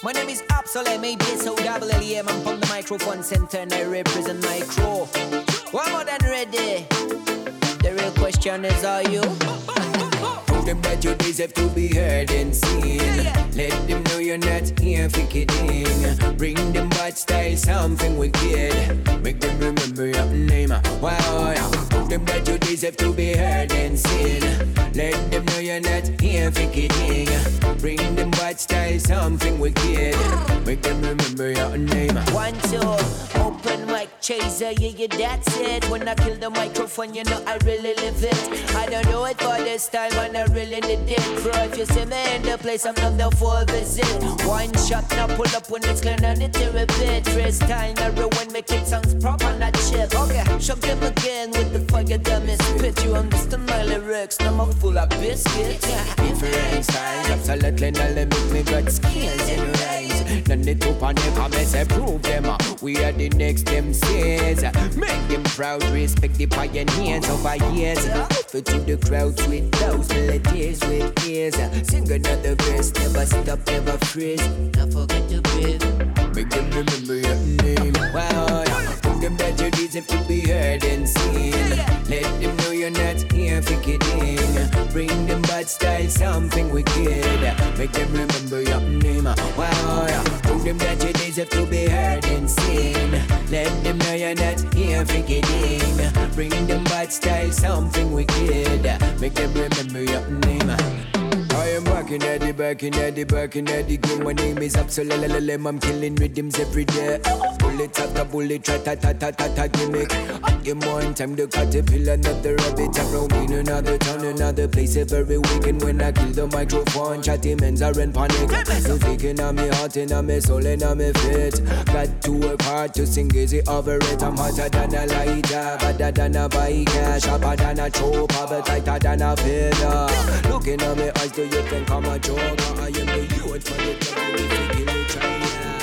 My name is Absol M-A-B-S-O double L-E-M I'm from the microphone center and I represent my crew One more than ready The real question is are you? Prove them that you deserve to be heard and seen. Let them know you're not here for kidding. Bring them bad style, something wicked. Make them remember your name. Wow, yeah. Prove them that you deserve to be heard and seen. Let them know you're not here for kidding. Bring them bad style, something wicked. Make them remember your name. One, two, open mic chaser, yeah, yeah, that's it. When I kill the microphone, you know I really live it. I don't know it for this time, and I really need it. Bro, if you see me in the place, I'm not the full visit. One shot, now pull up when it's clear, and it's a repeat. Time, everyone make it sounds proper, not chip. Okay, shock them again with the fire, damn it. Spit, you understand my lyrics, now I'm full of biscuits. Different styles, absolutely not limit me got skills and rise. None it up and never mess I prove them. We are the next MCs. Make them proud, respect the pioneers over years. Offer to the crowd with those melodies with ears. Sing another verse, never stop, never freeze. Don't forget to breathe. Make them remember your name. Wow, them that you deserve to be heard and seen. Let them know you're not here for kidding. Bring them bad style, something wicked. Make them remember your name. Wow. Prove them that you deserve to be heard and seen. Let them know you're not here for kidding. Bring them bad style, something wicked. Make them remember your name. I am working at the back in the back in the game. My name is Absolelelelem. I'm killing rhythms every day. Bullet after bullet, tra ta ta ta ta ta gimmick. Get more in time to caterpillar, another rabbit. I'm roaming another town, another place every weekend. When I kill the microphone, chatty men's are in panic. Music in on me heart, in on me soul, in on me fit. Got to work hard to sing easy over it. I'm hotter than a lighter, better than a biker, sharper than a chopper, but tighter than a feather. Looking at me eyes, you think I'm a joker? I am the youth for the devil, if you kill it, try Voilà,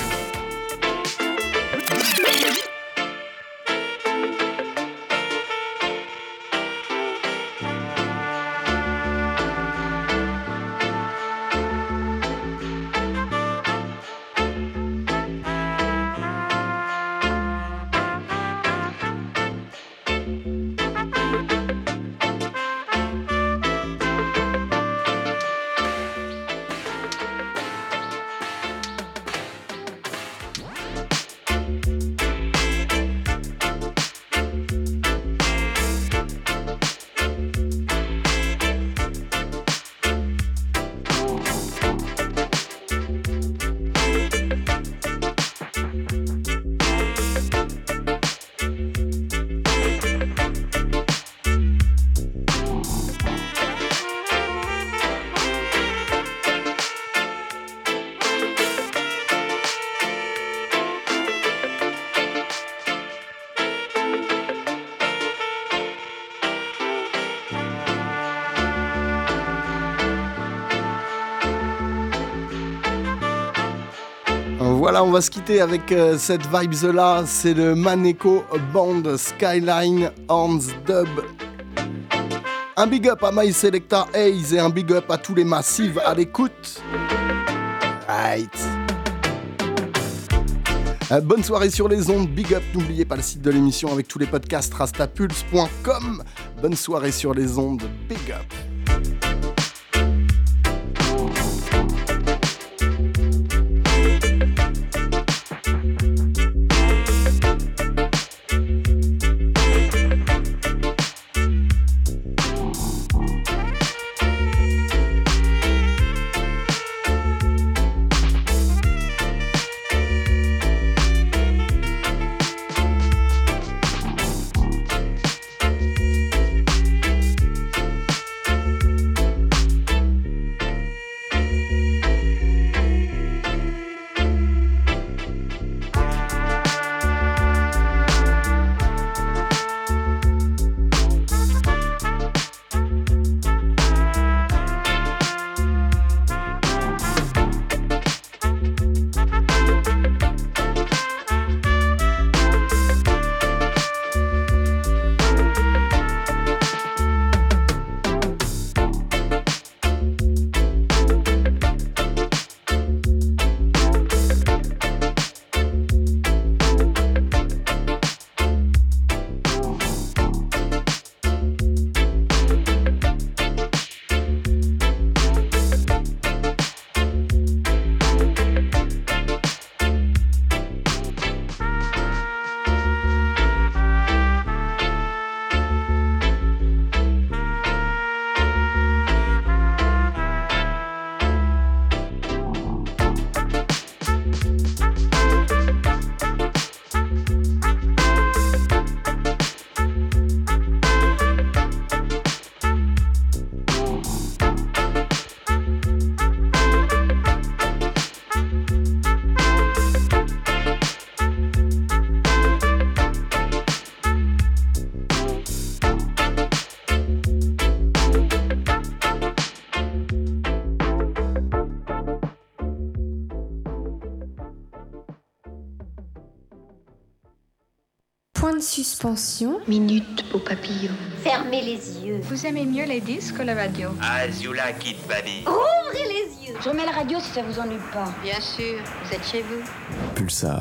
on va se quitter avec euh, cette vibes là. C'est le Maneko Band Skyline Horns Dub. Un big up à My Selecta Hayes et un big up à tous les massifs à l'écoute. Right. Euh, bonne soirée sur les ondes, big up, n'oubliez pas le site de l'émission avec tous les podcasts rastapulse.com. Bonne soirée sur les ondes, big up. Suspension. Minute au papillon. Fermez les yeux. Vous aimez mieux les disques ou la radio As you like it, baby. Ouvrez les yeux. Je remets la radio si ça vous ennuie pas. Bien sûr, vous êtes chez vous. Pulsar.